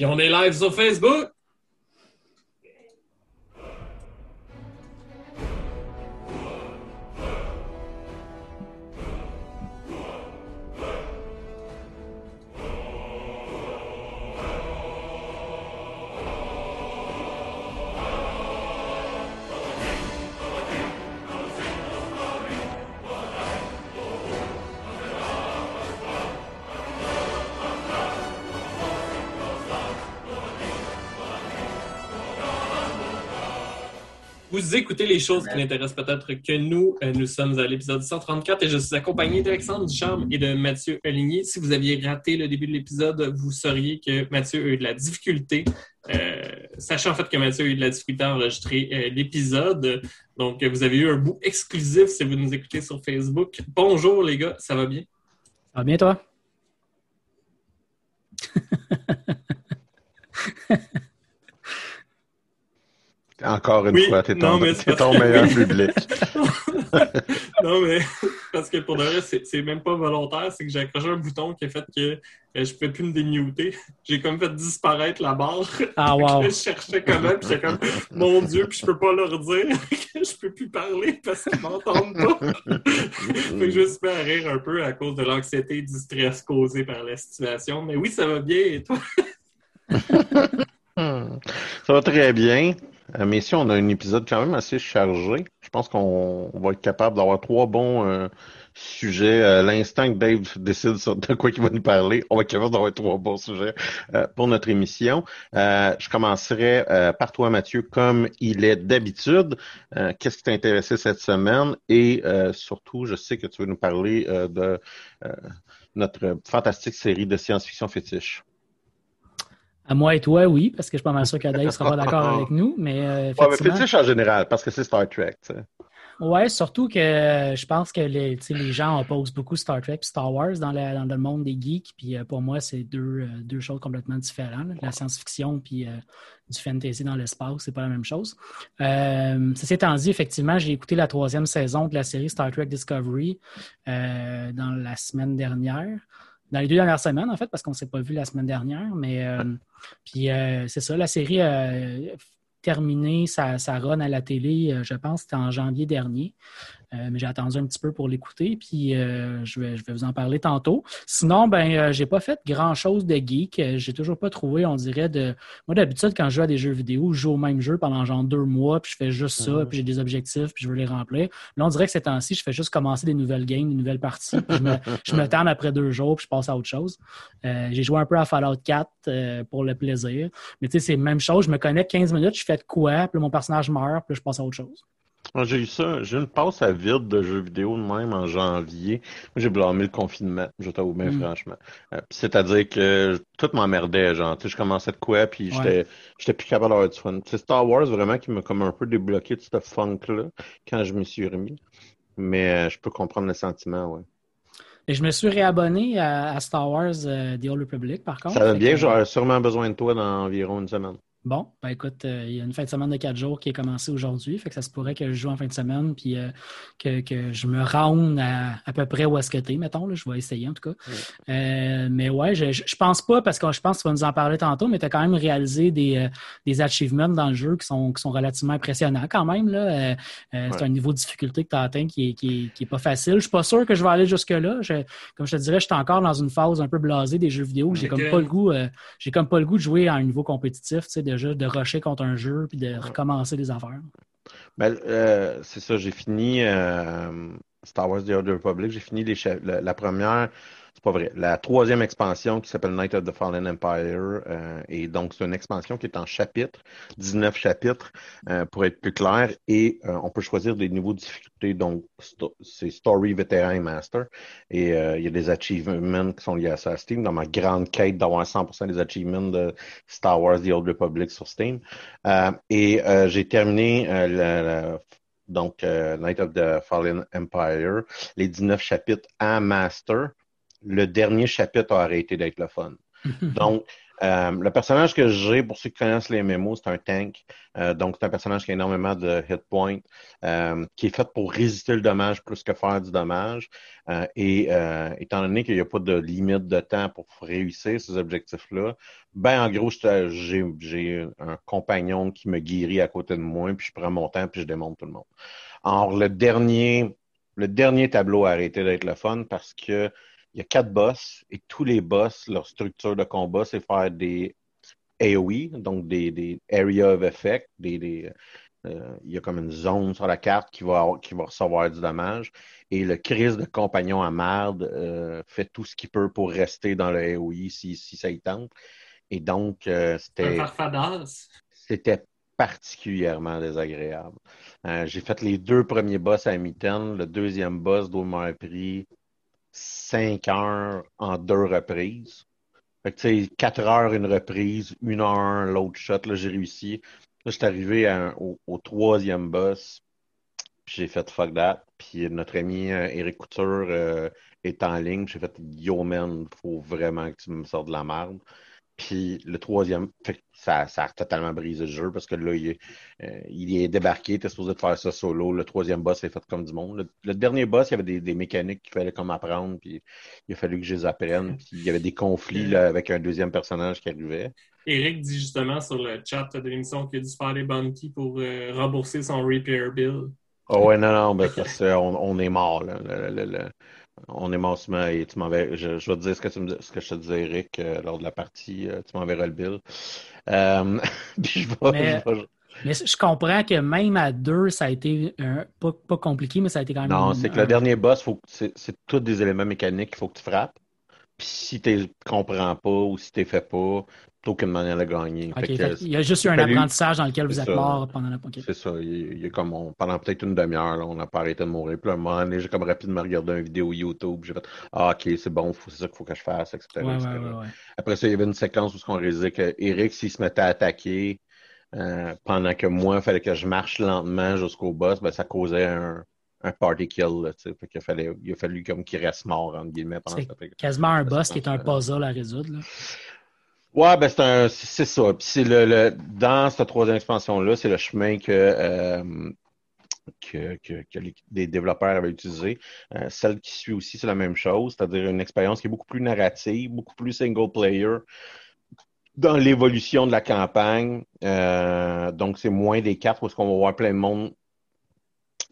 Puis on est live sur Facebook. Vous écoutez les choses qui n'intéressent peut-être que nous. Euh, nous sommes à l'épisode 134 et je suis accompagné d'Alexandre Ducharme et de Mathieu Aligny. Si vous aviez raté le début de l'épisode, vous sauriez que Mathieu a eu de la difficulté. Euh, sachant en fait que Mathieu a eu de la difficulté à enregistrer euh, l'épisode. Donc, vous avez eu un bout exclusif si vous nous écoutez sur Facebook. Bonjour les gars, ça va bien? Ça va bien toi? Encore une fois, t'es ton, ton meilleur public. non, mais parce que pour de vrai, c'est même pas volontaire, c'est que j'ai accroché un bouton qui a fait que euh, je pouvais plus me démuter. J'ai comme fait disparaître la barre. Ah, wow. je cherchais comment, puis j'étais comme, mon Dieu, puis je peux pas leur dire que je peux plus parler parce qu'ils m'entendent pas. fait que je me suis fait rire un peu à cause de l'anxiété et du stress causé par la situation. Mais oui, ça va bien, et toi? ça va très bien. Euh, mais si on a un épisode quand même assez chargé, je pense qu'on va être capable d'avoir trois bons euh, sujets. Euh, l'instant que Dave décide de quoi il va nous parler, on va être capable d'avoir trois bons sujets pour notre émission. je commencerai par toi, Mathieu, comme il est d'habitude. Qu'est-ce qui t'a intéressé cette semaine? Et surtout, je sais que tu veux nous parler de notre fantastique série de science-fiction fétiche. À moi et toi, oui, parce que je suis pas mal sûr que Dave sera pas d'accord avec nous. Mais, euh, ouais, mais fétiche en général, parce que c'est Star Trek. T'sais. Ouais, surtout que euh, je pense que les, les gens opposent beaucoup Star Trek et Star Wars dans, dans, le monde des geeks. Puis euh, pour moi, c'est deux, deux choses complètement différentes. La science-fiction puis du fantasy dans l'espace, c'est pas la même chose. ceci étant dit, effectivement, j'ai écouté la troisième saison de la série Star Trek Discovery dans la semaine dernière dans les deux dernières semaines, en fait, parce qu'on ne s'est pas vu la semaine dernière. Mais euh, puis euh, c'est ça, la série a terminé sa, sa, run à la télé, euh, je pense, c'était en janvier dernier. Euh, mais j'ai attendu un petit peu pour l'écouter, puis euh, je, vais, je vais vous en parler tantôt. Sinon, ben, euh, j'ai pas fait grand-chose de geek. J'ai toujours pas trouvé, on dirait, de. Moi, d'habitude, quand je joue à des jeux vidéo, je joue au même jeu pendant genre deux mois, puis je fais juste ça, puis j'ai des objectifs, puis je veux les remplir. Là, on dirait que ces temps-ci, je fais juste commencer des nouvelles games, des nouvelles parties, puis je me, je me tente après deux jours, puis je passe à autre chose. j'ai joué un peu à Fallout 4 pour le plaisir. Mais tu sais, c'est la même chose. Je me connecte 15 minutes, je fais de quoi, puis mon personnage meurt, puis je passe à autre chose. J'ai eu ça. J'ai une passe à vide de jeux vidéo de même en janvier. Moi, j'ai blâmé le confinement, je t'avoue bien mm. franchement. Euh, c'est-à-dire que tout m'emmerdait, genre. Tu sais, je commençais de quoi, puis j'étais j'étais plus capable d'avoir du fun. C'est Star Wars vraiment qui m'a comme un peu débloqué de ce funk-là quand je me suis remis. Mais euh, je peux comprendre le sentiment, ouais. Et je me suis réabonné à, Star Wars euh, The Old Republic, par contre. Ça va bien, j'aurais sûrement besoin de toi dans environ une semaine. Bon, ben écoute, euh, il y a une fin de semaine de quatre jours qui est commencée aujourd'hui, fait que ça se pourrait que je joue en fin de semaine, puis euh, que, que, je me round à, à peu près où est-ce que t'es, mettons, là, je vais essayer en tout cas. Euh, mais ouais, je, je pense pas, parce que je pense que tu vas nous en parler tantôt, mais tu as quand même réalisé des, des achievements dans le jeu qui sont, qui sont relativement impressionnants quand même. Là. C'est un niveau de difficulté que tu as atteint qui est, qui, est, qui est pas facile. Je suis pas sûr que je vais aller jusque-là. comme je te dirais, je suis encore dans une phase un peu blasée des jeux vidéo. J'ai comme pas le goût, j'ai comme pas le goût de jouer à un niveau compétitif, tu sais, de, de rusher contre un jeu puis de recommencer les affaires. Ben, euh, c'est ça, j'ai fini euh, Star Wars The Old Republic, j'ai fini les la, première c'est pas vrai. La troisième expansion qui s'appelle Night of the Fallen Empire, euh, et donc c'est une expansion qui est en chapitres, 19 chapitres euh, pour être plus clair, et euh, on peut choisir des niveaux de difficulté, donc c'est Story, Vétéran et Master, et il y a des achievements qui sont liés à ça à Steam, dans ma grande quête d'avoir 100% des achievements de Star Wars The Old Republic sur Steam. et j'ai terminé donc Night of the Fallen Empire, les 19 chapitres à Master le dernier chapitre a arrêté d'être le fun. Donc, Euh, le personnage que j'ai, pour ceux qui connaissent les MMO, c'est un tank. Euh, donc, c'est un personnage qui a énormément de hit points, euh, qui est fait pour résister le dommage plus que faire du dommage. et étant donné qu'il n'y a pas de limite de temps pour réussir ces objectifs-là, ben en gros, j'ai un compagnon qui me guérit à côté de moi, puis je prends mon temps, puis je démonte tout le monde. Or, le dernier, le dernier tableau a arrêté d'être le fun parce que il y a quatre boss et tous les boss, leur structure de combat, c'est faire des AOE, donc des, des Area of Effect, des, euh, il y a comme une zone sur la carte qui va, qui va recevoir du dommage. Et le crise de compagnon à merde euh, fait tout ce qu'il peut pour rester dans le AOE si, si ça y tente. Et donc, euh, c'était. C'était particulièrement désagréable. J'ai fait les deux premiers boss à mi-temps. Le deuxième boss doit m'avoir pris 5 heures en deux reprises. Fait que, tu sais, 4 heures une reprise, une heure l'autre shot, là, j'ai réussi. Là, j'étais arrivé au, troisième boss, puis j'ai fait fuck that. Puis notre ami euh, Eric Couture euh, est en ligne, j'ai fait yo man, faut vraiment que tu me sortes de la merde. Puis le troisième, ça, ça, a totalement brisé le jeu parce que là, il est, euh, il est débarqué, il était supposé de faire ça solo. Le troisième boss est fait comme du monde. Le, dernier boss, il y avait des, des mécaniques qu'il fallait comme apprendre, puis il a fallu que je les apprenne. Puis il y avait des conflits là, avec un deuxième personnage qui arrivait. Eric dit justement sur le chat de l'émission qu'il a dû faire des bounties pour euh, rembourser son repair bill. Oh ouais, non, non, ben, parce qu'on on est mort. Là. Le, on est massement et tu m'enverras. Je, je, vais te dire ce que, tu me, ce que je te disais, Eric, euh, lors de la partie. Euh, tu m'enverras le bill. Euh, je mais, mais, je comprends que même à deux, ça a été pas, pas, compliqué, mais ça a été quand même. Non, c'est que le dernier boss, c'est tous des éléments mécaniques qu'il faut que tu frappes. Puis si tu ne comprends pas ou si tu fais pas, aucune manière de gagner. il y a juste eu un apprentissage dans lequel vous êtes mort pendant la C'est ça. Il, a comme pendant peut-être une demi-heure, on n'a pas arrêté de mourir. Puis à un moment donné, j'ai comme rapidement regardé une vidéo YouTube. J'ai fait Ah, ok, c'est bon, c'est ça qu'il faut que je fasse, etc. Après ça, il y avait une séquence où on réalisait que Eric, s'il se mettait à attaquer euh, pendant que moi, il fallait que je marche lentement jusqu'au boss, ben, ça causait un, un party kill. Là, fait il, a fallu, il a fallu comme qu'il reste mort, entre guillemets. C'est quasiment un boss qui est un puzzle à résoudre. Là. Ouais, ben c'est ça. Puis c'est le, dans cette troisième expansion-là, c'est le chemin que, euh, que, que, les, développeurs avaient utilisé. Euh, celle qui suit aussi, c'est la même chose, c'est-à-dire une expérience qui est beaucoup plus narrative, beaucoup plus single player dans l'évolution de la campagne. Euh, donc, c'est moins des cartes parce qu'on va voir plein de monde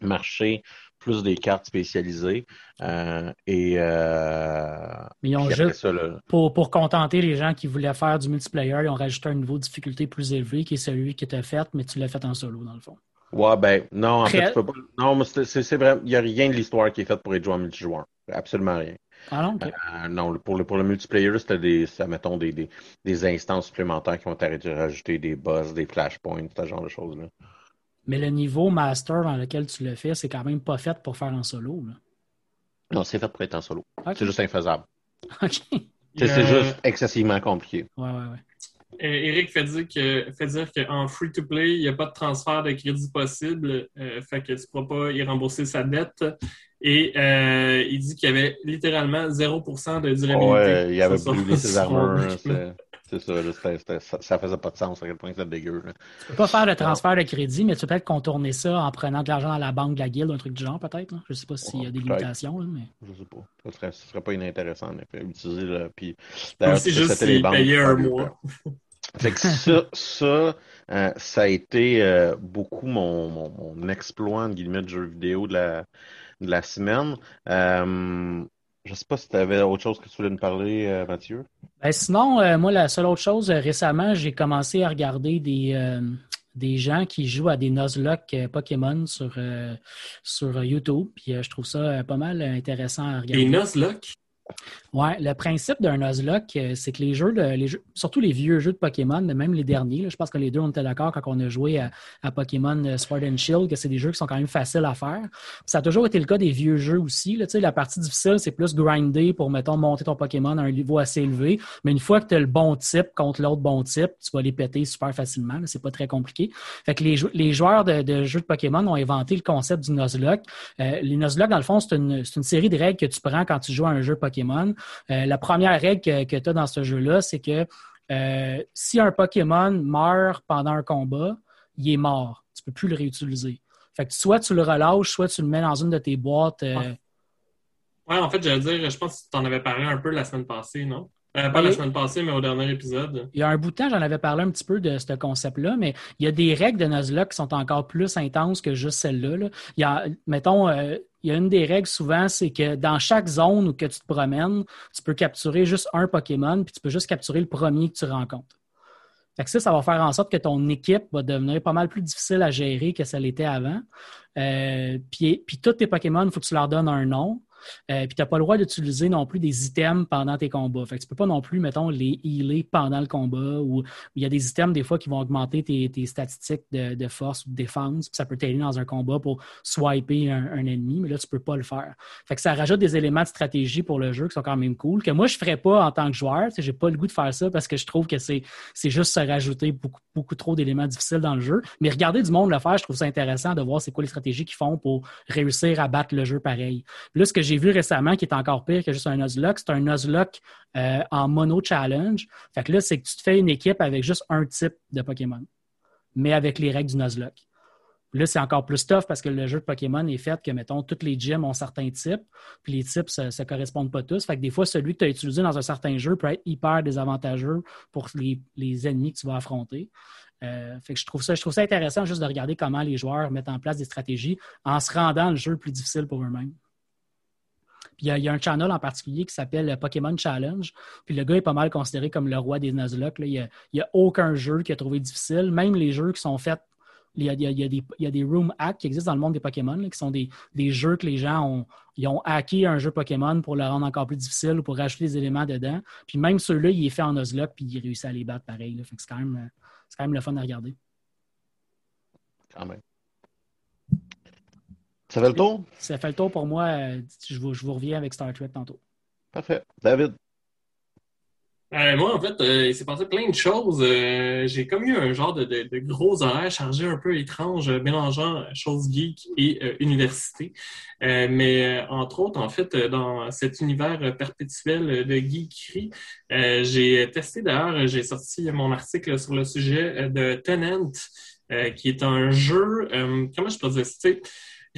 marcher plus des cartes spécialisées. Euh, et euh, Mais ils ont juste, pour, pour contenter les gens qui voulaient faire du multiplayer, ils ont rajouté un niveau de difficulté plus élevé qui est celui qui était fait, mais tu l'as fait en solo dans le fond. Ouais, ben non, en fait, tu peux pas. Non, mais c'est vrai, il n'y a rien de l'histoire qui est faite pour être joué en multijoueur. Absolument rien. Ah non, euh, non, pour le, pour le multiplayer, c'était des, ça, mettons, des, des, des, instances supplémentaires qui ont arrêté de rajouter des boss, des flashpoints, ce genre de choses-là. Mais le niveau master dans lequel tu le fais, c'est quand même pas fait pour faire en solo. Non, c'est fait pour être en solo. C'est juste infaisable. OK. C'est juste excessivement compliqué. Ouais, ouais, ouais. Eric fait dire que fait dire qu'en free-to-play, il n'y a pas de transfert de crédit possible. Euh, fait que tu ne pourras pas y rembourser sa dette. Et euh, il dit qu'il y avait littéralement 0% de durabilité. Ouais, il avait brûlé ses armures. C'est ça, ça, faisait pas de sens à quel point c'était dégueu. Là. Tu peux pas faire de transfert de crédit, mais tu peux peut-être contourner ça en prenant de l'argent à la banque de la guilde, un truc du genre, peut-être. Je sais pas s'il y a des limitations. Là, mais... Je sais pas. Ce serait, serait pas inintéressant, en effet. Utiliser le. Puis, c'est juste si payer un mois. Fait que ça, ça, euh, ça a été euh, beaucoup mon, mon, mon, exploit, en guillemets, de jeu vidéo de la, de la semaine. Euh, je ne sais pas si tu avais autre chose que tu voulais nous parler, euh, Mathieu? Ben, sinon, euh, moi, la seule autre chose, euh, récemment, j'ai commencé à regarder des, des gens qui jouent à des Nuzlocke Pokémon sur, sur YouTube. Puis je trouve ça pas mal intéressant à regarder. Des Nuzlocke? Oui, le principe d'un Nuzlocke, euh, c'est que les jeux, jeux, surtout les vieux jeux de Pokémon, même les derniers, je pense que les deux, on était d'accord quand on a joué à, Pokémon euh, Sword and Shield, que c'est des jeux qui sont quand même faciles à faire. Ça a toujours été le cas des vieux jeux aussi. La partie difficile, c'est plus grinder pour, mettons, monter ton Pokémon à un niveau assez élevé. Mais une fois que tu as le bon type contre l'autre bon type, tu vas les péter super facilement. C'est pas très compliqué. Fait que les, joueurs de, jeux de Pokémon ont inventé le concept du Nuzlocke. Euh, les Nuzlocke, dans le fond, c'est une série de règles que tu prends quand tu joues à un jeu Pokémon euh, la première règle que, tu as dans ce jeu-là, c'est que euh, si un Pokémon meurt pendant un combat, il est mort. Tu ne peux plus le réutiliser. Fait que soit tu le relâches, soit tu le mets dans une de tes boîtes. Euh, ouais. en fait, j'allais dire, je pense que tu en avais parlé un peu la semaine passée, non? Euh, pas la semaine passée, mais au dernier épisode. Il y a un bout de temps, j'en avais parlé un petit peu de ce concept-là, mais il y a des règles de Nuzlocke qui sont encore plus intenses que juste celle-là. Il y a, mettons, euh, il y a une des règles souvent, c'est que dans chaque zone où que tu te promènes, tu peux capturer juste un Pokémon, puis tu peux juste capturer le premier que tu rencontres. Fait que ça, ça va faire en sorte que ton équipe va devenir pas mal plus difficile à gérer que ça l'était avant. Euh, puis, puis tous tes Pokémon, il faut que tu leur donnes un nom. Euh, puis tu n'as pas le droit d'utiliser non plus des items pendant tes combats. Fait que tu peux pas non plus, mettons, les healer pendant le combat ou il y a des items des fois qui vont augmenter tes, statistiques de, force ou de défense. Puis ça peut t'aider dans un combat pour swiper un, ennemi, mais là, tu peux pas le faire. Fait que ça rajoute des éléments de stratégie pour le jeu qui sont quand même cool, que moi, je ferais pas en tant que joueur. J'ai pas le goût de faire ça parce que je trouve que c'est juste se rajouter beaucoup, beaucoup trop d'éléments difficiles dans le jeu. Mais regarder du monde le faire, je trouve ça intéressant de voir c'est quoi les stratégies qu'ils font pour réussir à battre le jeu pareil. là, ce que j'ai vu récemment qui est encore pire que juste un Nuzlocke, c'est un Nuzlocke euh, en mono challenge. Fait que là, c'est que tu te fais une équipe avec juste un type de Pokémon, mais avec les règles du Nuzlocke. Là, c'est encore plus tough parce que le jeu de Pokémon est fait que, mettons, tous les gyms ont certains types, puis les types ne se, correspondent pas tous. Fait que des fois, celui que tu as utilisé dans un certain jeu peut être hyper désavantageux pour les, ennemis que tu vas affronter. Euh, fait que je trouve, ça, je trouve ça intéressant juste de regarder comment les joueurs mettent en place des stratégies en se rendant le jeu plus difficile pour eux-mêmes il y, a, un channel en particulier qui s'appelle Pokémon Challenge. Puis le gars est pas mal considéré comme le roi des Nuzlocke. Il n'y a, aucun jeu qui a trouvé difficile. Même les jeux qui sont faits il y, a, des, room hacks qui existent dans le monde des Pokémon, qui sont des, jeux que les gens ont, ils ont hacké un jeu Pokémon pour le rendre encore plus difficile ou pour rajouter des éléments dedans. Puis même ceux-là, il est fait en Nuzlocke puis il réussit à les battre pareil. C'est quand, même, quand même le fun à regarder. Quand même. Ça fait le tour? Ça fait le tour pour moi. Je vous, je vous reviens avec Star Trek tantôt. Parfait. David? Euh, moi, en fait, euh, il s'est passé plein de choses. Euh, j'ai comme eu un genre de, de, gros horaires chargés un peu étranges, mélangeant choses geek et université. mais entre autres, en fait, dans cet univers perpétuel de geekerie, j'ai testé d'ailleurs, j'ai sorti mon article sur le sujet de Tenant, qui est un jeu, comment je peux dire,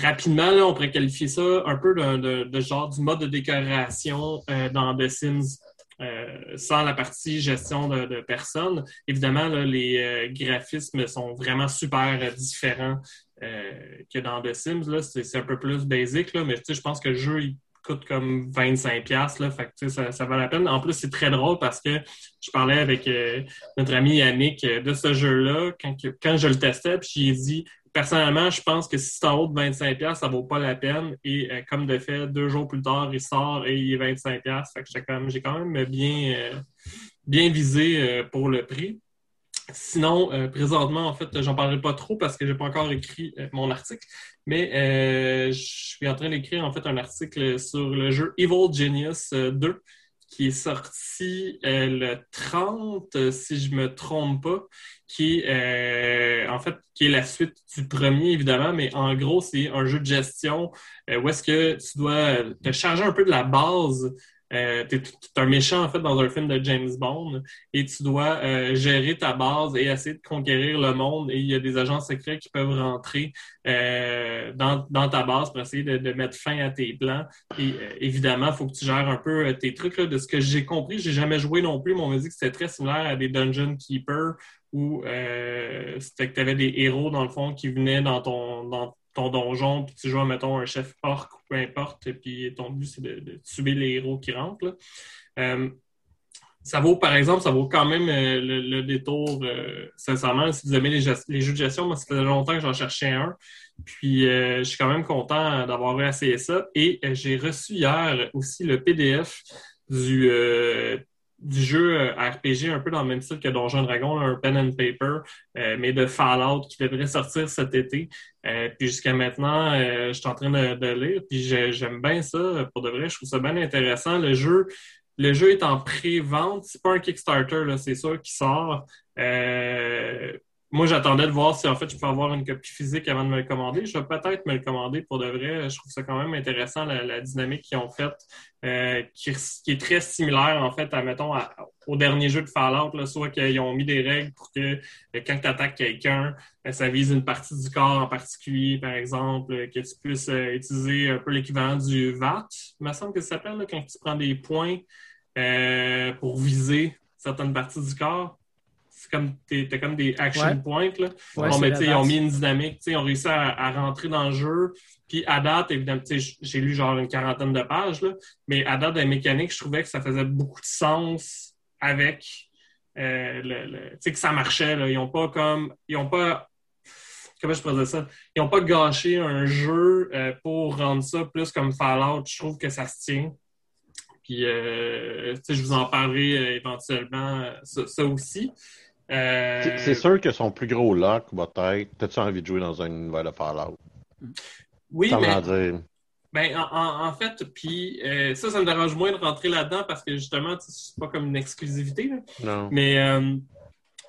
rapidement, on pourrait qualifier ça un peu de, genre du mode de décoration euh, dans The Sims. Euh, sans la partie gestion de, personnes. Évidemment, les euh, graphismes sont vraiment super différents que dans The Sims. C'est un peu plus là, mais je pense que le jeu coûte comme 25$. Là, fait ça, ça vaut la peine. En plus, c'est très drôle parce que je parlais avec notre ami Yannick de ce jeu-là quand, quand je le testais, puis j'ai dit personnellement, je pense que si c'est en haut de 25$, ça vaut pas la peine. Et euh, comme de fait, deux jours plus tard, il sort et il est 25$. Fait que j'ai quand, même, bien, euh, visé euh, pour le prix. Sinon, présentement, en fait, j'en parlerai pas trop parce que j'ai pas encore écrit mon article, mais je suis en train d'écrire en fait un article sur le jeu Evil Genius 2 qui est sorti le 30, si je me trompe pas, qui est euh, en fait qui est la suite du premier évidemment, mais en gros c'est un jeu de gestion euh, où est-ce que tu dois te charger un peu de la base. Euh, tu es, un méchant en fait dans un film de James Bond et tu dois euh, gérer ta base et essayer de conquérir le monde et il y a des agents secrets qui peuvent rentrer dans, dans, ta base pour essayer de, de, mettre fin à tes plans. Et évidemment il faut que tu gères un peu tes trucs là, de ce que j'ai compris j'ai jamais joué non plus mais on m'a dit que c'était très similaire à des Dungeon Keeper où euh, c'était que tu des héros, dans le fond, qui venaient dans ton, dans ton donjon, puis tu jouais, mettons, un chef orc ou peu importe, et puis ton but, c'est de, tuer les héros qui rentrent. Euh, ça vaut, par exemple, ça vaut quand même euh, le, détour, sincèrement, si vous aimez les, les, jeux de gestion, moi, ça faisait longtemps que j'en cherchais un. Puis, je suis quand même content d'avoir essayé ça. Et j'ai reçu hier aussi le PDF du du jeu euh, RPG un peu dans le même style que Donjon Dragon, un pen and paper, euh, mais de Fallout qui devrait sortir cet été. Euh, puis jusqu'à maintenant, je suis en train de, lire, puis j'aime bien ça. Pour de vrai, je trouve ça bien intéressant. Le jeu, le jeu est en pré-vente. C'est pas un Kickstarter, c'est ça qui sort. Moi, j'attendais de voir si en fait je peux avoir une copie physique avant de me le commander. Je vais peut-être me le commander pour de vrai. Je trouve ça quand même intéressant, la, dynamique qu'ils ont faite, euh, qui, est très similaire en fait à, mettons, au dernier jeu de Fallout, là, soit qu'ils ont mis des règles pour que euh, quand tu attaques quelqu'un, euh, ça vise une partie du corps en particulier, par exemple, que tu puisses utiliser un peu l'équivalent du VAT, il me semble que ça s'appelle, quand tu prends des points pour viser certaines parties du corps comme comme des action points. Là. bon, mais ils ont mis une dynamique, ils ont réussi à, rentrer dans le jeu. Puis à date, évidemment, j'ai lu genre une quarantaine de pages, là, mais à date, la mécanique, je trouvais que ça faisait beaucoup de sens avec euh, le, tu sais, que ça marchait. Là. Ils n'ont pas comme. Ils ont pas. Comment je pourrais ça? Ils n'ont pas gâché un jeu euh, pour rendre ça plus comme Fallout. Je trouve que ça se tient. Puis, euh, je vous en parlerai euh, éventuellement, ça, aussi. Euh, c'est sûr que son plus gros lock va être T'as-tu envie de jouer dans un univers de Fallout? Oui, mais. Ben, en, fait, puis euh, ça, ça me dérange moins de rentrer là-dedans parce que justement, c'est pas comme une exclusivité. Non. Mais euh,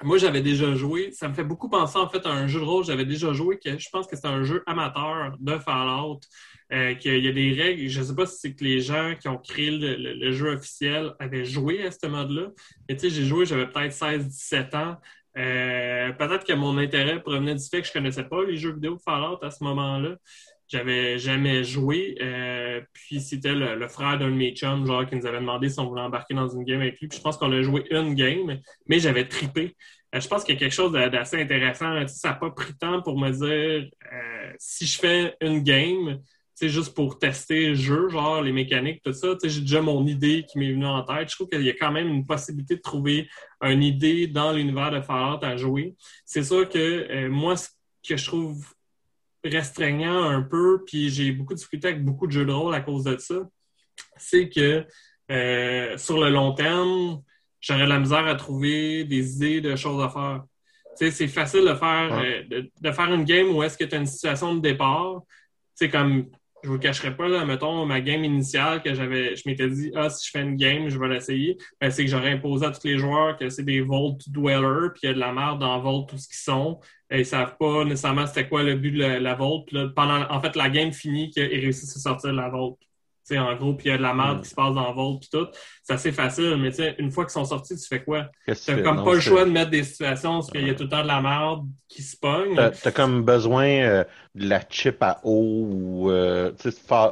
moi, j'avais déjà joué. Ça me fait beaucoup penser en fait à un jeu de rôle. J'avais déjà joué que je pense que c'est un jeu amateur de Fallout. qu'il y a des règles. Je ne sais pas si c'est que les gens qui ont créé le, jeu officiel avaient joué à ce mode-là. Mais tu sais, j'ai joué, j'avais peut-être 16-17 ans. Euh, peut-être que mon intérêt provenait du fait que je ne connaissais pas les jeux vidéo Fallout à ce moment-là. J'avais jamais joué. Euh, puis c'était le, frère d'un de mes chums, genre, qui nous avait demandé si on voulait embarquer dans une game avec lui. Puis je pense qu'on a joué une game, mais j'avais tripé. Euh, je pense qu'il y a quelque chose d'assez intéressant. Ça n'a pas pris temps pour me dire euh, si je fais une game, c'est juste pour tester le jeu, genre les mécaniques, tout ça. J'ai déjà mon idée qui m'est venue en tête. Je trouve qu'il y a quand même une possibilité de trouver une idée dans l'univers de Fallout à jouer. C'est sûr que moi, ce que je trouve restreignant un peu, puis j'ai beaucoup discuté avec beaucoup de jeux de rôle à cause de ça, c'est que euh, sur le long terme, j'aurais de la misère à trouver des idées de choses à faire. Tu sais, c'est facile de faire, euh, de, faire une game où est-ce que tu as une situation de départ. C'est comme je vous cacherai pas, là, mettons, ma game initiale que j'avais, je m'étais dit, ah, si je fais une game, je vais l'essayer, ben, c'est que j'aurais imposé à tous les joueurs que c'est des Vault Dwellers, puis il y a de la merde dans Vault, tout ce qu'ils sont. Ils savent pas nécessairement c'était quoi le but de la, Vault. pendant, en fait, la game finit qu'ils réussissent à sortir de la Vault en gros, puis il y a de la merde mm. qui se passe dans Vault puis tout. C'est assez facile, mais une fois qu'ils sont sortis, tu fais quoi? T'as comme pas le choix de mettre des situations où il y a tout le temps de la merde qui se pogne. T'as as comme besoin euh, de la chip à eau ou euh,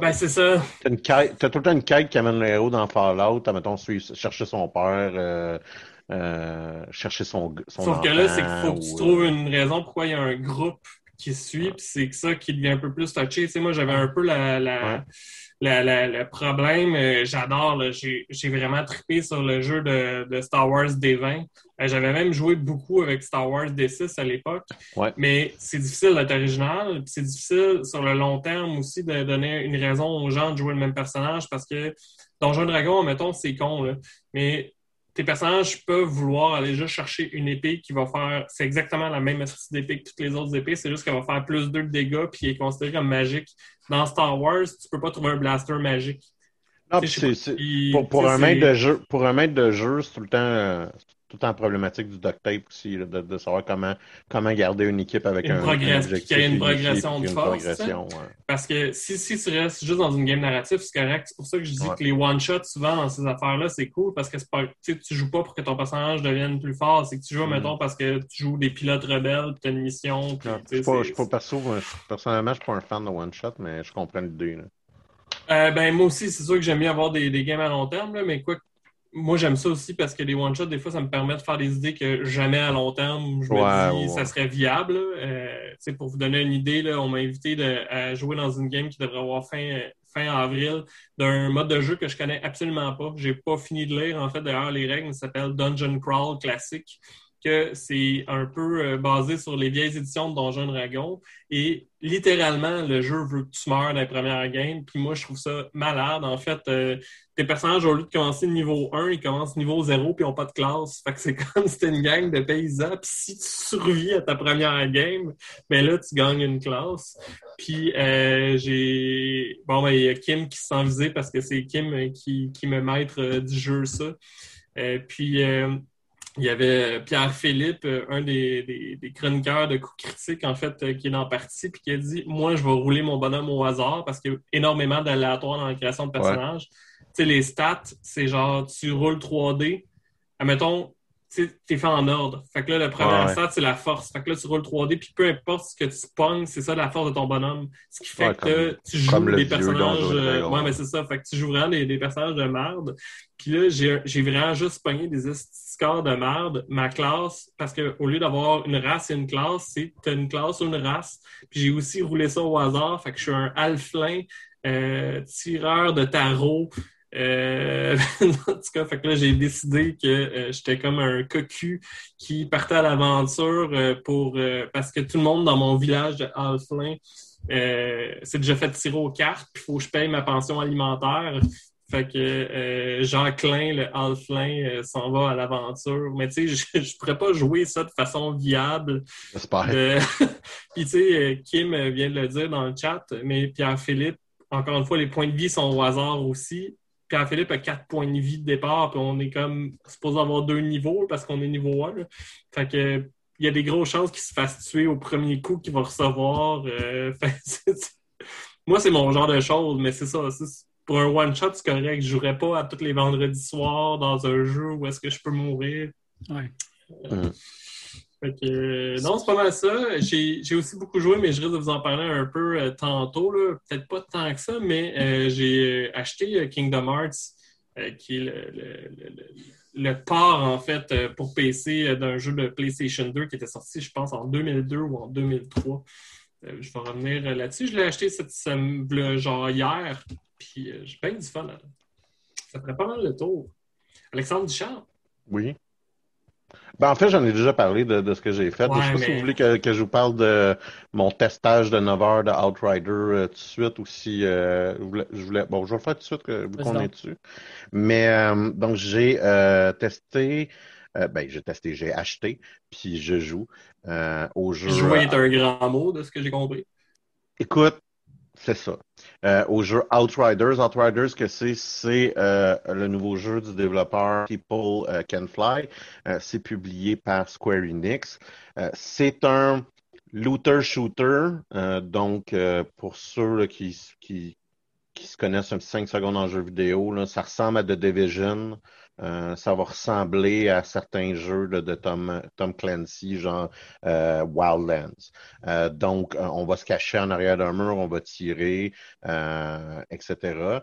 Ben c'est ça. T'as tout le temps une quête qui amène le héros dans Fallout, mettons chercher son père. Euh, euh, chercher son, son Sauf que là, c'est qu'il faut que tu trouves une raison pourquoi il y a un groupe qui suit, puis c'est ça qui devient un peu plus touché. Tu sais, moi, j'avais un peu la, la, le problème, euh, j'adore, j'ai vraiment trippé sur le jeu de, Star Wars D20. Euh, j'avais même joué beaucoup avec Star Wars D6 à l'époque. Mais c'est difficile d'être original. C'est difficile sur le long terme aussi de donner une raison aux gens de jouer le même personnage parce que Donjon Dragon, mettons, c'est con. Là. Mais tes personnages peuvent vouloir aller juste chercher une épée qui va faire. C'est exactement la même d'épée que toutes les autres épées, c'est juste qu'elle va faire plus 2 de dégâts puis est considérée comme magique. Dans Star Wars, tu peux pas trouver un blaster magique. Non, c'est, pour, un maître de jeu, pour un maître de jeu, c'est tout le temps, euh, tout en problématique du duct tape aussi, de, savoir comment, comment garder une équipe avec un, objectif. Qu'il y ait une progression de force. Parce que si, si tu restes juste dans une game narrative, c'est correct. C'est pour ça que je dis que les one-shots, souvent, dans ces affaires-là, c'est cool parce que pas, tu joues pas pour que ton personnage devienne plus fort. C'est que tu joues, mm. mettons, parce que tu joues des pilotes rebelles, tu as une mission. je suis pas, pas perso, personnellement, je suis pas un fan de one-shot, mais je comprends l'idée. Euh, ben, moi aussi, c'est sûr que j'aime bien avoir des, des games à long terme, là, mais quoi moi, j'aime ça aussi parce que les one-shots, des fois, ça me permet de faire des idées que jamais à long terme, je me dis, ça serait viable. Euh, pour vous donner une idée, là, on m'a invité de, à jouer dans une game qui devrait avoir fin, fin avril d'un mode de jeu que je connais absolument pas. J'ai pas fini de lire, en fait, d'ailleurs, les règles. Ça s'appelle Dungeon Crawl classique que c'est un peu euh, basé sur les vieilles éditions de Donjon Dragon. Et littéralement, le jeu veut que tu meurs dans les premières games. Puis moi, je trouve ça malade. En fait, euh, tes personnages, au lieu de commencer niveau 1, ils commencent niveau 0 puis ils n'ont pas de classe. Fait que c'est comme si c'était une gang de paysans. Puis si tu survis à ta première game, ben là, tu gagnes une classe. Puis euh, j'ai... Bon, ben, il y a Kim qui se sent visé parce que c'est Kim qui, qui me maître du jeu ça. puis il y avait Pierre-Philippe, un des, des, chroniqueurs de coups critiques, en fait, qui est dans partie, puis qui a dit Moi, je vais rouler mon bonhomme au hasard parce qu'il y a énormément d'aléatoires dans la création de personnages. Tu sais, les stats, c'est genre tu roules 3D. Admettons, tu es fait en ordre. Fait que là, le premier stat, c'est la force. Fait que là, tu roules 3D, puis peu importe ce que tu pognes, c'est ça la force de ton bonhomme. Ce qui fait que tu joues des personnages. Euh, ouais, mais c'est ça. Fait que tu joues vraiment des, personnages de merde. Puis là, j'ai vraiment juste pogné des scores de merde. Ma classe, parce qu'au lieu d'avoir une race et une classe, c'est une classe ou une race. Puis j'ai aussi roulé ça au hasard. Fait que je suis un alflin, euh, tireur de tarot. Euh, en tout cas, fait que là, j'ai décidé que euh, j'étais comme un cocu qui partait à l'aventure euh, pour parce que tout le monde dans mon village de Halflin s'est déjà fait tirer aux cartes, puis il faut que je paye ma pension alimentaire. Fait que Jean Klein, le Halflin, s'en va à l'aventure. Mais tu sais, je, je pourrais pas jouer ça de façon viable. J'espère. puis tu sais, Kim vient de le dire dans le chat, mais Pierre-Philippe, encore une fois, les points de vie sont au hasard aussi. Pierre-Philippe a quatre points de vie de départ, puis on est comme supposé avoir deux niveaux parce qu'on est niveau 1. Fait que il y a des grosses chances qu'il se fasse tuer au premier coup qu'il va recevoir. Euh, moi, c'est mon genre de choses, mais c'est ça. Pour un one-shot, c'est correct. Je jouerais pas à tous les vendredis soirs dans un jeu où est-ce que je peux mourir. Ouais. Euh, euh, non, c'est pas mal ça. J'ai aussi beaucoup joué, mais je risque de vous en parler un peu euh, tantôt. Peut-être pas tant que ça, mais euh, j'ai acheté Kingdom Hearts, qui est le, port, en fait, pour PC d'un jeu de PlayStation 2 qui était sorti, je pense, en 2002 ou en 2003. je vais revenir là-dessus. Je l'ai acheté cette semaine, genre hier, puis j'ai pas du fun. Ça ferait pas mal le tour. Alexandre Duchamp? Oui. Ben, en fait, j'en ai déjà parlé de, ce que j'ai fait. je ne sais pas si vous voulez que, je vous parle de mon testage de 9 heures de Outrider euh, tout de suite ou si euh, je voulais. Bon, je vais le faire tout de suite que vous qu'on est dessus. Mais euh, donc j'ai testé. ben, j'ai testé, j'ai acheté, puis je joue au jeu. Jouer est un grand mot de ce que j'ai compris. Écoute, c'est ça. Euh, au jeu Outriders. Outriders, que c'est, c'est euh, le nouveau jeu du développeur People euh, Can Fly. c'est publié par Square Enix. c'est un looter-shooter. donc, pour ceux qui, qui, qui, se connaissent un petit 5 secondes en jeu vidéo, là, ça ressemble à The Division. Euh, ça va ressembler à certains jeux de Tom, Tom Clancy, genre euh, Wildlands. Euh, donc, on va se cacher en arrière d'un mur, on va tirer, etc.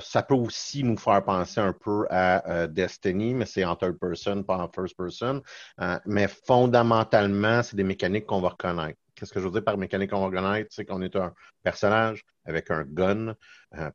ça peut aussi nous faire penser un peu à Destiny, mais c'est en third person, pas en first person. mais fondamentalement, c'est des mécaniques qu'on va reconnaître. Qu'est-ce que je veux dire par mécanique qu'on va reconnaître? C'est qu'on est un personnage avec un gun,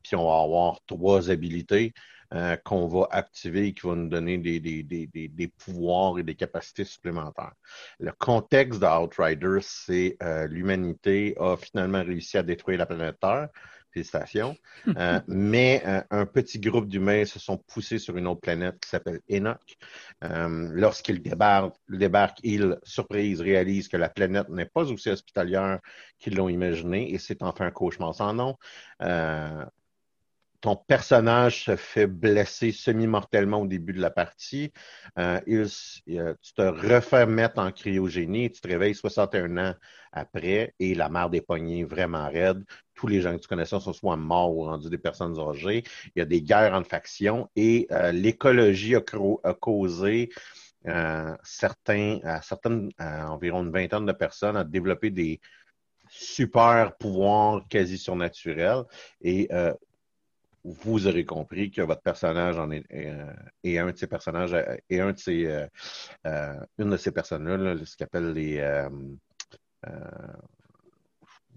puis on va avoir trois habilités. Euh, qu'on va activer et qui va nous donner des, des, des, des, pouvoirs et des capacités supplémentaires. Le contexte de Outrider, c'est euh, l'humanité a finalement réussi à détruire la planète Terre. Félicitations. Euh, mais un petit groupe d'humains se sont poussés sur une autre planète qui s'appelle Enoch. Lorsqu'ils débarquent, débarquent, ils, surprise, réalisent que la planète n'est pas aussi hospitalière qu'ils l'ont imaginé et c'est enfin un cauchemar sans nom ton personnage se fait blesser semi-mortellement au début de la partie, euh, il, tu te refais mettre en cryogénie, tu te réveilles 61 ans après et la mère des poignets vraiment raide. Tous les gens que tu connaissais sont soit morts ou rendus des personnes âgées. Il y a des guerres en factions et euh, l'écologie a, causé euh, certains, à certaines, environ une vingtaine de personnes à développer des super pouvoirs quasi surnaturels et vous aurez compris que votre personnage en est, et un de ces personnages et un de ces euh, euh, une de ces personnes-là, ce qu'on appelle les euh,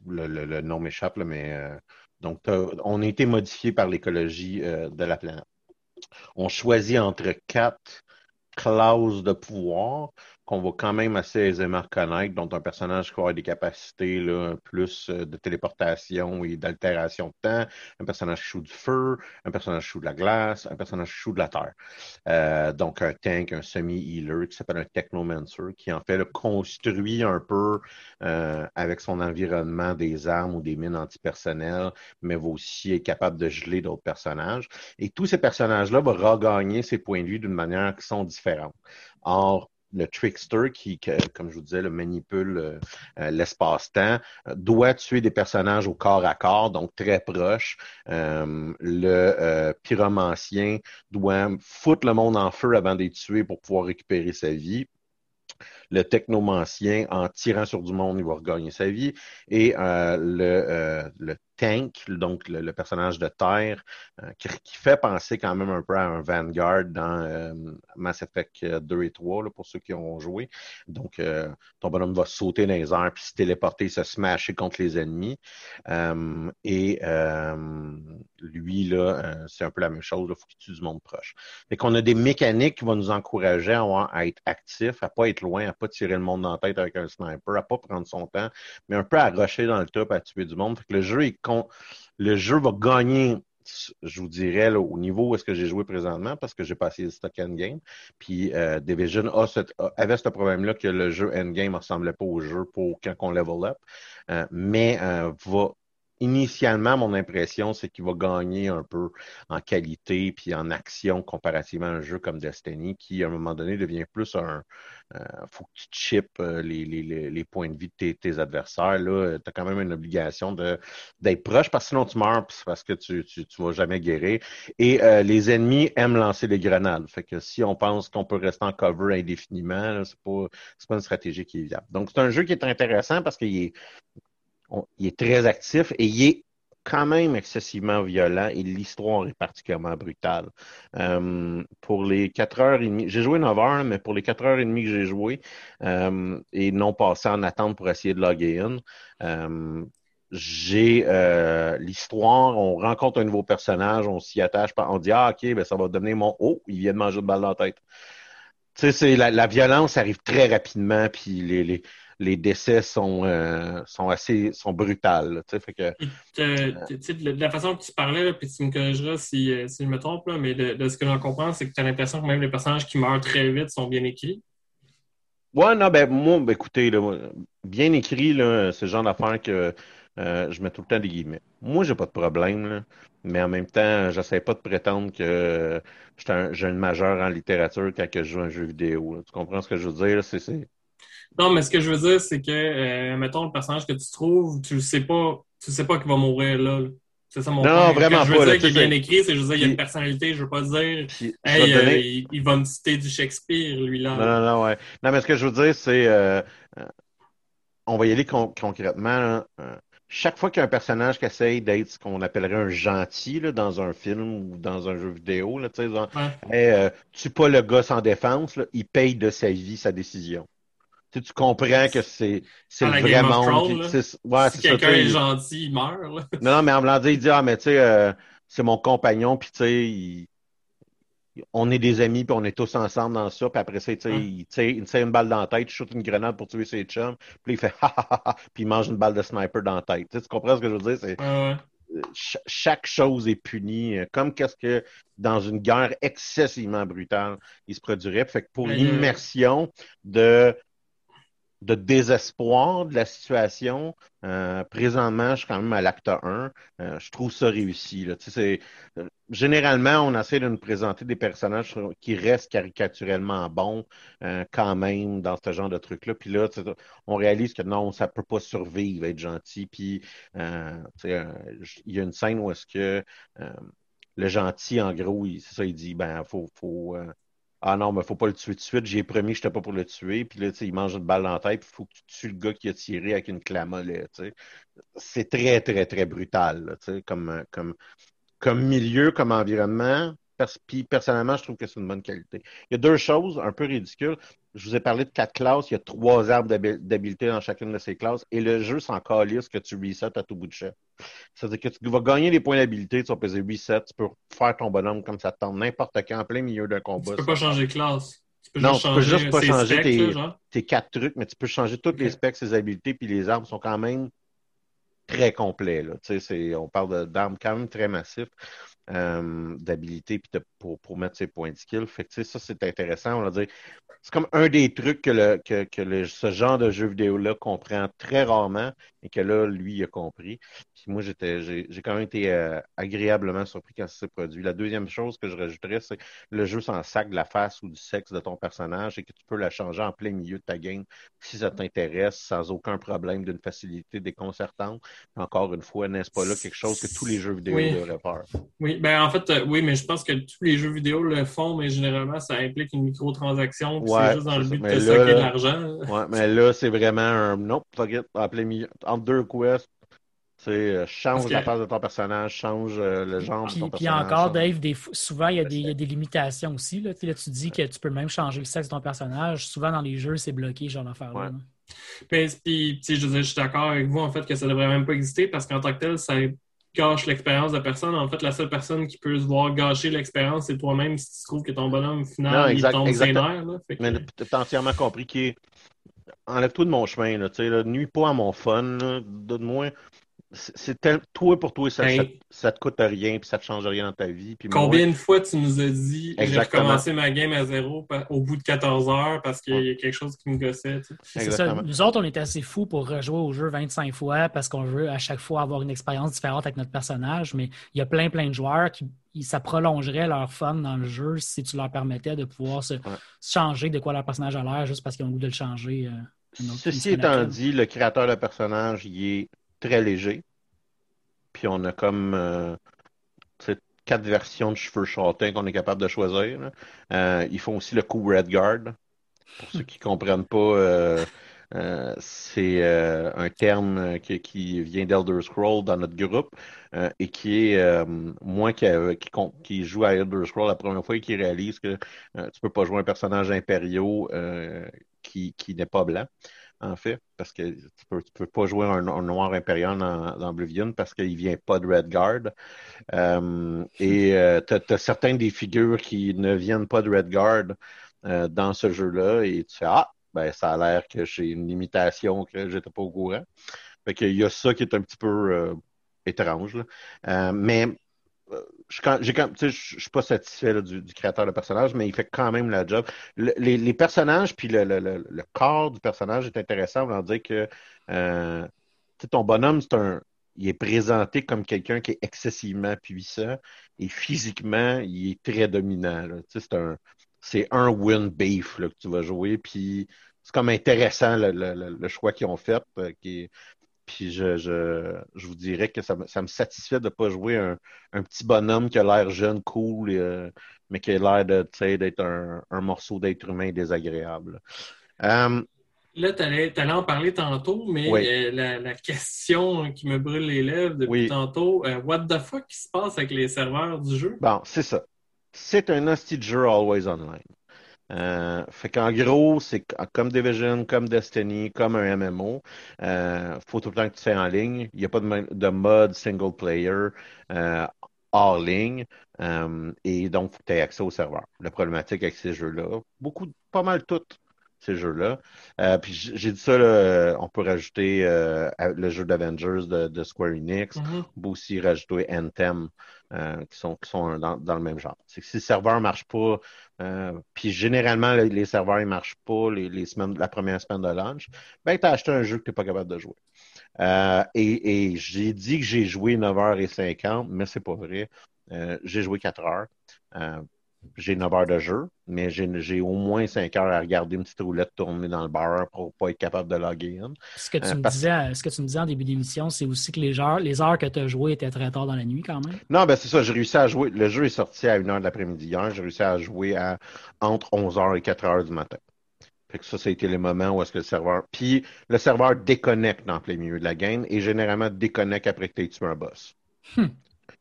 le, nom m'échappe, mais donc on a été modifié par l'écologie de la planète. On choisit entre quatre clauses de pouvoir. Qu'on va quand même assez aisément reconnaître, dont un personnage qui va avoir des capacités là, plus euh, de téléportation et d'altération de temps, un personnage qui joue du feu, un personnage qui de la glace, un personnage qui de la terre. Euh, donc un tank, un semi-healer qui s'appelle un technomancer, qui en fait le construit un peu euh, avec son environnement des armes ou des mines antipersonnelles, mais va aussi être capable de geler d'autres personnages. Et tous ces personnages-là vont regagner ses points de vue d'une manière qui sont différentes. Or, le trickster qui, comme je vous disais, le manipule euh, euh, l'espace-temps, euh, doit tuer des personnages au corps à corps, donc très proche. le pyromancien doit foutre le monde en feu avant les tuer pour pouvoir récupérer sa vie. Le technomancien, en tirant sur du monde, il va regagner sa vie. Et le, le Tank, donc le, personnage de Terre, euh, qui, fait penser quand même un peu à un Vanguard dans euh, Mass Effect 2 et 3, pour ceux qui ont joué. Donc, euh, ton bonhomme va sauter dans les airs, puis se téléporter, se smasher contre les ennemis. et lui, là, c'est un peu la même chose, il faut qu'il tue du monde proche. Fait qu'on a des mécaniques qui vont nous encourager à, être actifs, à pas être loin, à pas tirer le monde dans la tête avec un sniper, à pas prendre son temps, mais un peu à rusher dans le top, à tuer du monde. Fait que le jeu est le jeu va gagner, je vous dirais, au niveau où est-ce que j'ai joué présentement, parce que j'ai passé le stock endgame. Puis euh, Division avait ce problème-là que le jeu endgame ne ressemblait pas au jeu pour quand on level up, euh, mais euh, va initialement, mon impression, c'est qu'il va gagner un peu en qualité puis en action comparativement à un jeu comme Destiny, qui, à un moment donné, devient plus un. Euh, faut que tu chips euh, les, les, les, points de vie de tes, adversaires. Tu as quand même une obligation d'être proche parce que sinon tu meurs parce que tu, tu, tu vas jamais guérir. Et euh, les ennemis aiment lancer des grenades. Fait que si on pense qu'on peut rester en cover indéfiniment, c'est pas, pas une stratégie qui est viable. Donc, c'est un jeu qui est intéressant parce qu'il est il est très actif et il est quand même excessivement violent et l'histoire est particulièrement brutale. Euh, pour les quatre heures et demie, j'ai joué 9 heures, mais pour les quatre heures et demie que j'ai joué euh, et non passé en attente pour essayer de loguer in, euh, j'ai l'histoire, on rencontre un nouveau personnage, on s'y attache, on dit Ah, ok, ben ça va devenir mon Oh, il vient de manger de balle dans la tête. Tu sais, la, la violence arrive très rapidement, puis les, les les décès sont, euh, sont assez sont fait que, euh, de la façon que tu parlais, puis tu me corrigeras si, euh, si je me trompe, mais de, ce que j'en comprends, c'est que tu as l'impression que même les personnages qui meurent très vite sont bien écrits. Ouais, non, ben moi, ben, écoutez, bien écrit, c'est le genre d'affaire que je mets tout le temps des guillemets. Moi, j'ai pas de problème, mais en même temps, j'essaie pas de prétendre que j'ai un jeune majeur en littérature quand je joue un jeu vidéo. Tu comprends ce que je veux dire? C'est non, mais ce que je veux dire, c'est que, euh, mettons, le personnage que tu trouves, tu sais pas, tu sais pas qu'il va mourir là. C'est ça mon non, point. vraiment je veux dire qu'il est bien écrit, c'est juste qu'il y a une personnalité, je veux pas dire, hey, euh, il, va me citer du Shakespeare, lui là. Non, non, non, ouais. Non, mais ce que je veux dire, c'est, euh, on va y aller concrètement. chaque fois qu'il y a un personnage qui essaye d'être ce qu'on appellerait un gentil là, dans un film ou dans un jeu vidéo, là, tu sais, tu pas le gars sans défense, là, il paye de sa vie sa décision tu, comprends que c'est c'est le vrai monde. si quelqu'un est gentil, il meurt. Non, non, mais en blanc, il dit Ah, mais tu sais, euh, c'est mon compagnon, puis tu sais, on est des amis, puis on est tous ensemble dans ça, puis après ça, tu sais, il, il tire une balle dans la tête, il shoot une grenade pour tuer ses chums, puis il fait ha ha ha, puis il mange une balle de sniper dans la tête. tu comprends ce que je veux dire? C'est, chaque chose est punie, euh, comme qu'est-ce que dans une guerre excessivement brutale, il se produirait. Fait que pour l'immersion de de désespoir de la situation. Euh, présentement, je suis quand même à l'acte 1. Euh, je trouve ça réussi. Là. C'est, euh, généralement, on essaie de nous présenter des personnages qui restent caricaturellement bons quand même dans ce genre de truc-là. Puis là, on réalise que non, ça peut pas survivre, être gentil. Puis il y a une scène où est-ce que le gentil, en gros, c'est ça, il dit, ben, faut, faut ah non, mais faut pas le tuer tout de suite. J'ai promis que j'étais pas pour le tuer. Puis là, il mange une balle dans la tête. Il faut que tu tues le gars qui a tiré avec une clamolet. C'est très, très, très brutal. sais, comme, comme, comme milieu, comme environnement. Puis personnellement, je trouve que c'est une bonne qualité. Il y a deux choses un peu ridicules. Je vous ai parlé de quatre classes. Il y a trois arbres d'habileté dans chacune de ces classes. Et le jeu s'en calisse que tu resets à tout bout de champ. C'est-à-dire que tu vas gagner des points d'habilité, tu vas peser 8-7, tu peux faire ton bonhomme comme ça te tente n'importe quand en plein milieu d'un combat. Tu peux pas changer de classe. non, tu peux juste pas changer tes, tes, quatre trucs, mais tu peux changer tous les specs, ses habilités, puis les armes sont quand même très complets. Là. On parle d'armes quand même très massifs. Euh, d'habilité pour, pour mettre ses points de skill. Fait que, ça, c'est intéressant. On va dire, c'est comme un des trucs que, le, que, que le, ce genre de jeu vidéo-là comprend très rarement et que là, lui, il a compris. Puis moi, j'étais, j'ai, quand même été euh, agréablement surpris quand ça s'est produit. La deuxième chose que je rajouterais, c'est le jeu sans sac de la face ou du sexe de ton personnage et que tu peux la changer en plein milieu de ta game si ça t'intéresse sans aucun problème d'une facilité déconcertante. Encore une fois, n'est-ce pas là quelque chose que tous les jeux vidéo oui. devraient faire? Oui, ben en fait, euh, oui, mais je pense que tous les jeux vidéo le font, mais généralement, ça implique une microtransaction c'est juste dans le but de te de l'argent. Ouais, mais là, c'est vraiment un non, fuck it, entre deux quests. Euh, change la face de ton personnage, change euh, le genre puis, de ton puis personnage. Puis encore, Dave, des, souvent, il y, a des, il y, a des, limitations aussi. Là. là. tu dis que tu peux même changer le sexe de ton personnage. Souvent, dans les jeux, c'est bloqué, genre d'affaire-là. Ouais. Puis, je, je suis d'accord avec vous, en fait, que ça devrait même pas exister parce qu'en tant que tel, ça gâche l'expérience de personne. En fait, la seule personne qui peut se voir gâcher l'expérience, c'est toi-même si tu trouves que ton bonhomme final il tombe sénère. Mais tu as entièrement compris qu'il enlève-toi de mon chemin. Là, là, nuis pas à mon fun. Donne-moi c'est toi pour toi, ça, ça, te coûte rien puis ça te change rien dans ta vie. Combien de fois tu nous as dit j'ai recommencé ma game à zéro au bout de 14 heures parce qu'il y a quelque chose qui me gossait? C'est ça. Nous autres, on est assez fous pour rejouer au jeu 25 fois parce qu'on veut à chaque fois avoir une expérience différente avec notre personnage, mais il y a plein, plein de joueurs qui ça prolongerait leur fun dans le jeu si tu leur permettais de pouvoir se, changer de quoi leur personnage a l'air juste parce qu'ils ont le goût de le changer. Euh, Ceci étant dit, le créateur de personnage, il est très léger. Puis on a comme euh, quatre versions de cheveux châtains qu'on est capable de choisir. Euh, ils font aussi le coup Redguard. Pour ceux qui ne comprennent pas, euh, c'est un terme qui, vient d'Elder Scroll dans notre groupe et qui est moi qui, qui, joue à Elder Scroll la première fois et qui réalise que tu peux pas jouer un personnage impériaux qui n'est pas blanc en fait, parce que tu peux, peux pas jouer un, noir impérial dans, dans Oblivion parce qu'il vient pas de Redguard. Euh, et euh, tu as, certaines des figures qui ne viennent pas de Redguard euh, dans ce jeu-là et tu fais Ah, ben ça a l'air que j'ai une limitation que j'étais pas au courant. Fait qu'il y a ça qui est un petit peu euh, étrange. mais je ne suis pas satisfait du, créateur de personnage, mais il fait quand même la job. les, personnages puis le, corps du personnage est intéressant. On dire que euh, ton bonhomme, un, il est présenté comme quelqu'un qui est excessivement puissant et physiquement, il est très dominant. C'est un, un win beef que tu vas jouer. Puis c'est comme intéressant le, choix qu'ils ont fait, euh, qui puis je, je, je, vous dirais que ça, me, ça me satisfait de ne pas jouer un, un, petit bonhomme qui a l'air jeune, cool, euh, mais qui a l'air d'être un, un, morceau d'être humain désagréable. Euh, Là, tu allais, en parler tantôt, mais euh, la, la, question qui me brûle les lèvres depuis tantôt, what the fuck qui se passe avec les serveurs du jeu? Bon, c'est ça. C'est un hostie jeu always online. Euh, fait qu'en gros, c'est comme Division, comme Destiny, comme un MMO. Euh, faut tout le temps que tu fais en ligne. Il n'y a pas de, de, mode single player euh, hors ligne. Euh, et donc, faut que tu aies accès au serveur. La problématique avec ces jeux-là, beaucoup, pas mal toutes ces jeux-là. Euh, puis j'ai dit ça, là, on peut rajouter euh, le jeu d'Avengers de, de, Square Enix. Mm-hmm. On peut aussi rajouter Anthem, euh, qui sont, qui sont dans, dans, le même genre. C'est que si le serveur ne marche pas, euh, puis généralement, les, serveurs ne marchent pas les, les, semaines, la première semaine de launch, ben, tu as acheté un jeu que tu n'es pas capable de jouer. Euh, et, j'ai dit que j'ai joué 9h50, mais c'est pas vrai. j'ai joué 4 heures j'ai 9 heures de jeu, mais j'ai au moins 5 heures à regarder une petite roulette tourner dans le bar pour pas être capable de loguer. Ce que tu, me, disais, ce que tu me disais en début d'émission, c'est aussi que les heures, les heures que tu as jouées étaient très tard dans la nuit quand même. Non, ben c'est ça, j'ai réussi à jouer. Le jeu est sorti à 1 heure de l'après-midi hier, j'ai réussi à jouer à entre 11 heures et 4 heures du matin. Fait que ça, ça a été les moments où est-ce que le serveur. Puis le serveur déconnecte dans plein milieu de la game et généralement déconnecte après que tu aies tué un boss. Hmm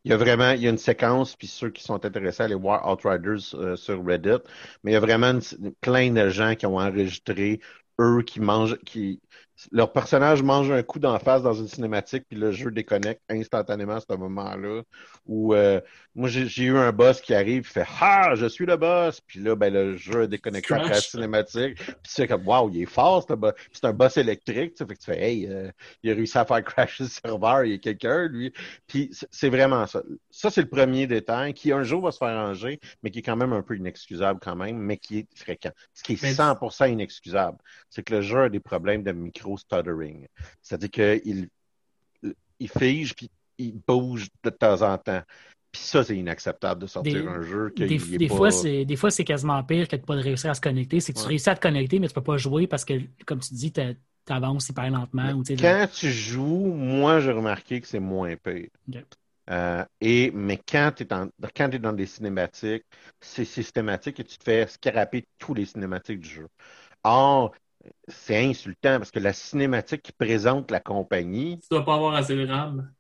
il y a vraiment il y a une séquence, puis ceux qui sont intéressés à aller voir Outriders euh, sur Reddit, mais il y a vraiment plein de gens qui ont enregistré eux qui mangent, qui, leur personnage mange un coup d'en face dans une cinématique, puis le jeu déconnecte instantanément à ce moment-là. Ou euh, moi, j'ai eu un boss qui arrive, il fait Ah, je suis le boss! Puis là, ben, le jeu déconnecte après la cinématique. Puis c'est comme Waouh, il est fort, c'est un boss électrique. Tu fait que tu fais Hey, euh, il a réussi à faire crasher le serveur, il y a quelqu'un, lui. Puis c'est vraiment ça. Ça, c'est le premier détail qui un jour va se faire ranger, mais qui est quand même un peu inexcusable quand même, mais qui est fréquent. Ce qui est 100% inexcusable, c'est que le jeu a des problèmes de micro-stuttering. C'est-à-dire qu'il il fige, puis il bouge de temps en temps. Puis ça, c'est inacceptable de sortir un jeu. Des, des, fois, des fois, c'est quasiment pire que de pas réussir à se connecter. C'est que tu réussis à te connecter, mais tu peux pas jouer parce que, comme tu dis, tu avances hyper lentement. Ou, quand tu joues, moi, j'ai remarqué que c'est moins pire. Euh, et, mais quand tu es, es, dans des cinématiques, c'est systématique et tu te fais scraper tous les cinématiques du jeu. Or, c'est insultant parce que la cinématique qui présente la compagnie. Tu dois pas avoir assez de RAM.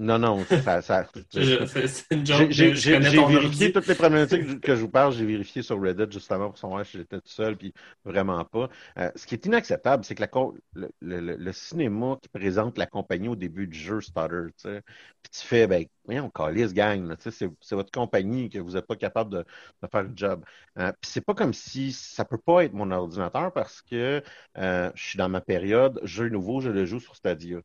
Non, non, ça. ça. J'ai vérifié toutes les problématiques que je vous parle, j'ai vérifié sur Reddit justement pour savoir si j'étais tout seul, puis vraiment pas. Euh, ce qui est inacceptable, c'est que la, le, le, cinéma qui présente la compagnie au début du jeu Stutter, tu sais, puis tu fais, ben, on calisse, gang, c'est votre compagnie que vous n'êtes pas capable de, de, faire le job. Euh, puis c'est pas comme si ça peut pas être mon ordinateur parce que euh, je suis dans ma période jeu nouveau, je le joue sur Stadia.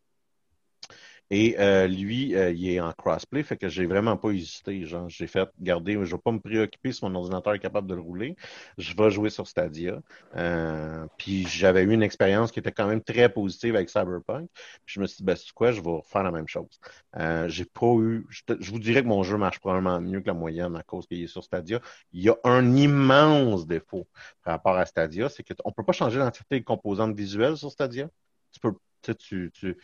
Et euh, lui, euh, il est en crossplay, fait que j'ai vraiment pas hésité. Genre, j'ai fait, garder, je vais pas me préoccuper si mon ordinateur est capable de le rouler. Je vais jouer sur Stadia. Euh, puis j'avais eu une expérience qui était quand même très positive avec Cyberpunk. Puis je me suis dit, ben, c'est quoi, je vais faire la même chose. j'ai pas eu, je, vous dirais que mon jeu marche probablement mieux que la moyenne à cause qu'il est sur Stadia. Il y a un immense défaut par rapport à Stadia, c'est qu'on peut pas changer l'entité des composantes visuelles sur Stadia. Tu peux, tu, tu,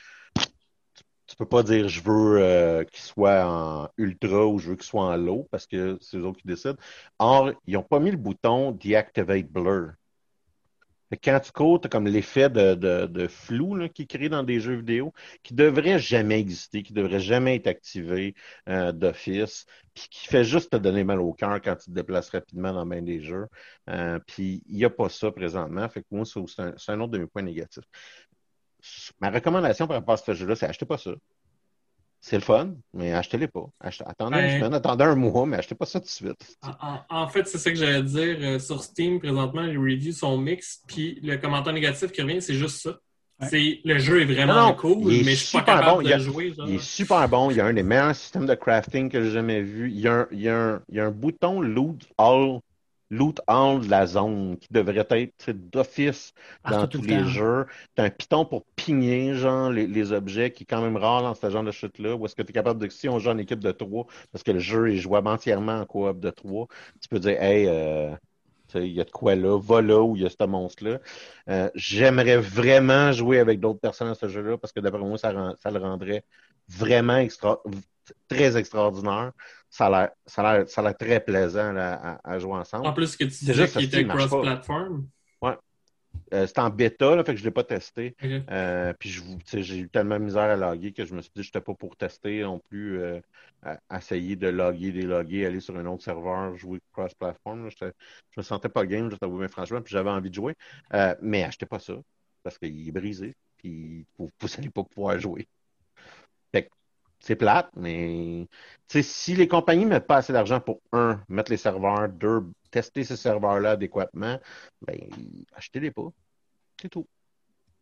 tu peux pas dire je veux euh, qu'il soit en ultra ou je veux qu'il soit en low parce que c'est eux autres qui décident. Or, ils n'ont pas mis le bouton Deactivate Blur. quand tu cours, tu as comme l'effet de, flou qui est créé dans des jeux vidéo qui devrait jamais exister, qui devrait jamais être activé euh, d'office, puis qui fait juste te donner mal au cœur quand tu te déplaces rapidement dans main des jeux. Euh, puis il n'y a pas ça présentement. Fait que moi, c'est un, autre de mes points négatifs ma recommandation par rapport à ce jeu-là, c'est achetez pas ça. C'est le fun, mais achetez-les pas. attendez une semaine, attendez un mois, mais achetez pas ça tout de suite. En, fait, c'est ça que j'allais dire. Euh, sur Steam, présentement, les reviews sont mixtes, puis le commentaire négatif qui revient, c'est juste ça. C'est, le jeu est vraiment cool, mais je suis pas capable de jouer. Il est super bon. Il y a un des meilleurs systèmes de crafting que j'ai jamais vu. Il y a un, il y a un, il y a un bouton loot all loot all de la zone qui devrait être d'office dans tous les jeux. Tu as un piton pour pigner genre, les, objets qui est quand même rare dans ce genre de chute-là. Ou est-ce que tu es capable de, si on joue en équipe de trois, parce que le jeu est jouable entièrement en coop de trois, tu peux dire, hey, euh, il y a de quoi là, va là où il y a ce monstre-là. Euh, j'aimerais vraiment jouer avec d'autres personnes à ce jeu-là parce que d'après moi, ça, ça, le rendrait vraiment extra très extraordinaire ça a l'air très plaisant à, jouer ensemble. En plus, que tu disais qu'il était cross-platform. Ouais. Euh, c'est en bêta, là, fait que je ne l'ai pas testé. Euh, puis j'ai eu tellement de misère à loguer que je me suis dit que je n'étais pas pour tester non plus, euh, essayer de loguer, déloguer, aller sur un autre serveur, jouer cross-platform. Je me sentais pas game, je t'avoue, mais franchement, puis j'avais envie de jouer. mais achetez pas ça, parce qu'il est brisé, puis vous n'allez pas pouvoir jouer c'est plate, mais si les compagnies ne mettent pas assez d'argent pour, un, mettre les serveurs, deux, tester ces serveurs-là adéquatement, ben, achetez-les pas. C'est tout.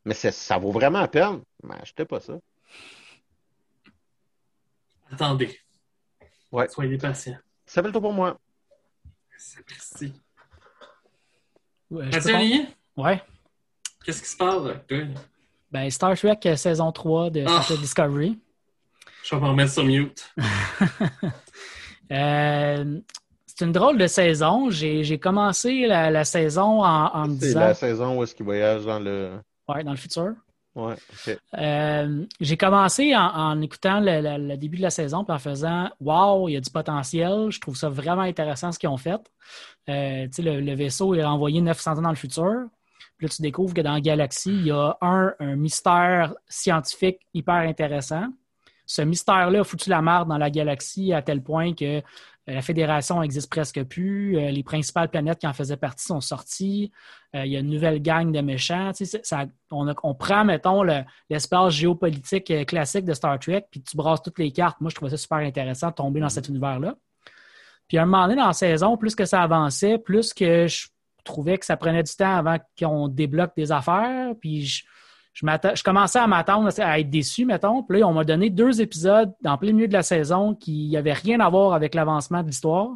Mais ça vaut vraiment la peine, mais achetez pas ça. Attendez. Ouais. Soyez patient. Ça fait le tour pour moi. Merci. Ouais, Ouais. Qu'est-ce qui se passe toi? Ben, Star Trek euh, saison 3 de ah. Discovery. Je vais m'en mettre sur mute. Euh, c'est une drôle de saison. J'ai commencé la, saison en, me disant. C'est la saison où est-ce qu'il voyage dans le. Ouais, dans le futur. Ouais, euh, j'ai commencé en, écoutant le, début de la saison et en faisant Waouh, il y a du potentiel. Je trouve ça vraiment intéressant ce qu'ils ont fait. Euh, le, le, vaisseau est envoyé 900 ans dans le futur. Puis là, tu découvres que dans la galaxie, il y a un, un mystère scientifique hyper intéressant ce mystère-là a foutu la marde dans la galaxie à tel point que la Fédération n'existe presque plus. les principales planètes qui en faisaient partie sont sorties. il y a une nouvelle gang de méchants. on, prend, mettons, l'espace géopolitique classique de Star Trek, puis tu brasses toutes les cartes. Moi, je trouvais ça super intéressant de tomber dans cet univers-là. Puis à un moment donné dans la saison, plus que ça avançait, plus que je trouvais que ça prenait du temps avant qu'on débloque des affaires. Puis je, je, commençais à m'attendre à être déçu, mettons. Puis là, on m'a donné deux épisodes dans plein milieu de la saison qui n'avaient rien à voir avec l'avancement de l'histoire,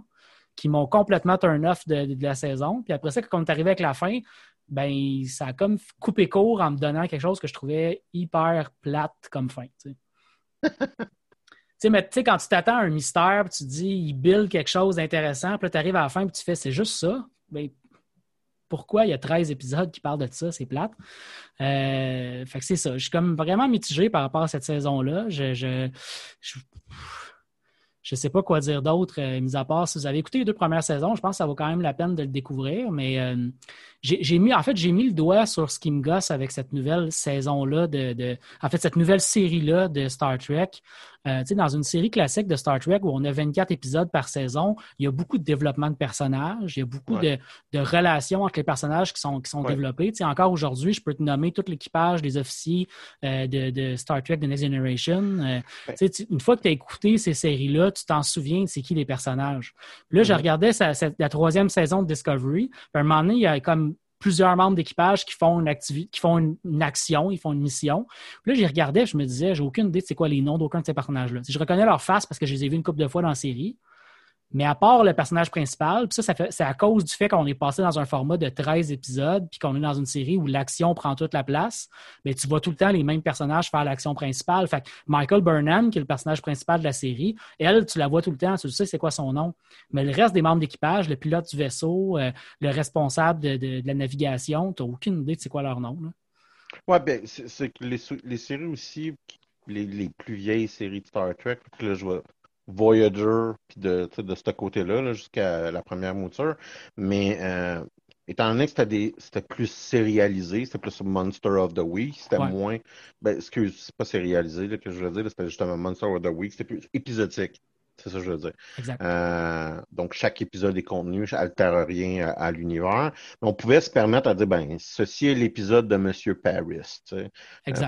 qui m'ont complètement turn off de, la saison. Puis après ça, quand on est arrivé avec la fin, ben ça a comme coupé court en me donnant quelque chose que je trouvais hyper plate comme fin. sais, mais tu sais, quand tu t'attends à un mystère, tu te dis, il build quelque chose d'intéressant, puis là, tu arrives à la fin, puis tu fais, c'est juste ça? Ben, pourquoi il y a 13 épisodes qui parlent de ça? C'est plate. Euh, fait que c'est ça. Je suis comme vraiment mitigé par rapport à cette saison-là. Je, sais pas quoi dire d'autre, euh, mis à part si vous avez écouté les deux premières saisons, je pense que ça vaut quand même la peine de le découvrir. Mais euh, j'ai mis, en fait, j'ai mis le doigt sur ce qui me gosse avec cette nouvelle saison-là de, de, en fait, cette nouvelle série-là de Star Trek. Euh, dans une série classique de Star Trek où on a 24 épisodes par saison, il y a beaucoup de développement de personnages, il y a beaucoup de, relations entre les personnages qui sont, qui sont développés. encore aujourd'hui, je peux te nommer tout l'équipage des officiers de, Star Trek The Next Generation. Une fois que tu as écouté ces séries-là, tu t'en souviens de c'est qui les personnages? là, je regardais la troisième saison de Discovery. Puis à un moment donné, il y a comme plusieurs membres d'équipage qui font une activité, qui font une, action, ils font une mission. Puis là, j'y regardais, je me disais, j'ai aucune idée de c'est quoi les noms d'aucun de ces personnages-là. Si je reconnais leur face parce que je les ai vus une couple de fois dans la série, mais à part le personnage principal, ça, ça c'est à cause du fait qu'on est passé dans un format de 13 épisodes, puis qu'on est dans une série où l'action prend toute la place, mais tu vois tout le temps les mêmes personnages faire l'action principale. Fait Michael Burnham, qui est le personnage principal de la série, elle, tu la vois tout le temps, tu sais c'est quoi son nom. Mais le reste des membres d'équipage, le pilote du vaisseau, euh, le responsable de, la navigation, tu n'as aucune idée de c'est quoi leur nom. Oui, bien, c'est que les, séries aussi, les, plus vieilles séries de Star Trek, là, je vois Voyager, puis de, de ce côté-là, jusqu'à la première mouture. Mais euh, étant donné que c'était plus sérialisé, c'était plus Monster of the Week, c'était moins. Ben, excuse, c'est pas sérialisé là, que je veux dire, c'était justement Monster of the Week, c'était plus épisodique. C'est ça que je veux dire. Euh, donc, chaque épisode est contenu, n'altère rien à, l'univers. Mais on pouvait se permettre à dire, ben, ceci est l'épisode de Monsieur Paris, euh,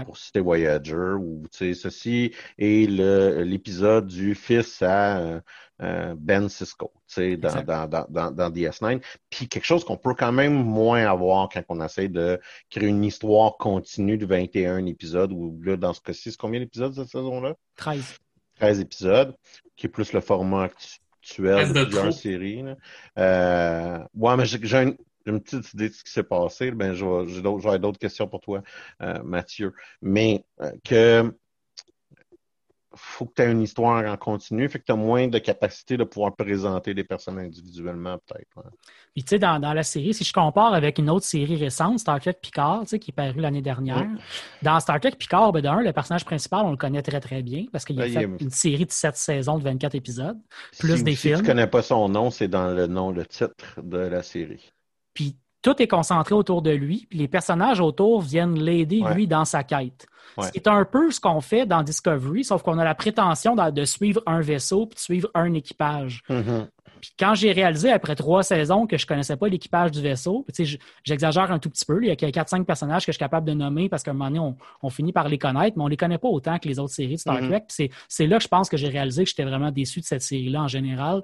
pour citer Voyager, ou ceci est l'épisode du fils à euh, Ben Cisco, dans, dans, dans, dans, DS9. Puis quelque chose qu'on peut quand même moins avoir quand on essaie de créer une histoire continue de 21 épisodes, ou là, dans ce cas-ci, c'est combien d'épisodes cette saison-là? 13. 13 épisodes, qui est plus le format actuel de plusieurs séries. Euh, ouais, mais j'ai une, une, petite idée de ce qui s'est passé. Ben, j'ai d'autres questions pour toi, euh, Mathieu. Mais euh, que faut que tu aies une histoire en continu, fait que tu as moins de capacité de pouvoir présenter des personnes individuellement, peut-être. Puis, tu sais, dans, la série, si je compare avec une autre série récente, Star Trek Picard, qui est paru l'année dernière, dans Star Trek Picard, ben, d'un, le personnage principal, on le connaît très, très bien parce qu'il a ben, fait une série de sept saisons de 24 épisodes, plus des films. Si tu connais pas son nom, c'est dans le nom, le titre de la série. Puis, tout est concentré autour de lui, puis les personnages autour viennent l'aider, lui, dans sa quête. C'est un peu ce qu'on fait dans Discovery, sauf qu'on a la prétention de, suivre un vaisseau puis de suivre un équipage. Mm-hmm. Puis quand j'ai réalisé après trois saisons que je connaissais pas l'équipage du vaisseau, j'exagère un tout petit peu. il y a 4-5 personnages que je suis capable de nommer parce qu'à un moment donné, on, finit par les connaître, mais on les connaît pas autant que les autres séries de Star mm-hmm. Trek. C'est là que je pense que j'ai réalisé que j'étais vraiment déçu de cette série-là en général.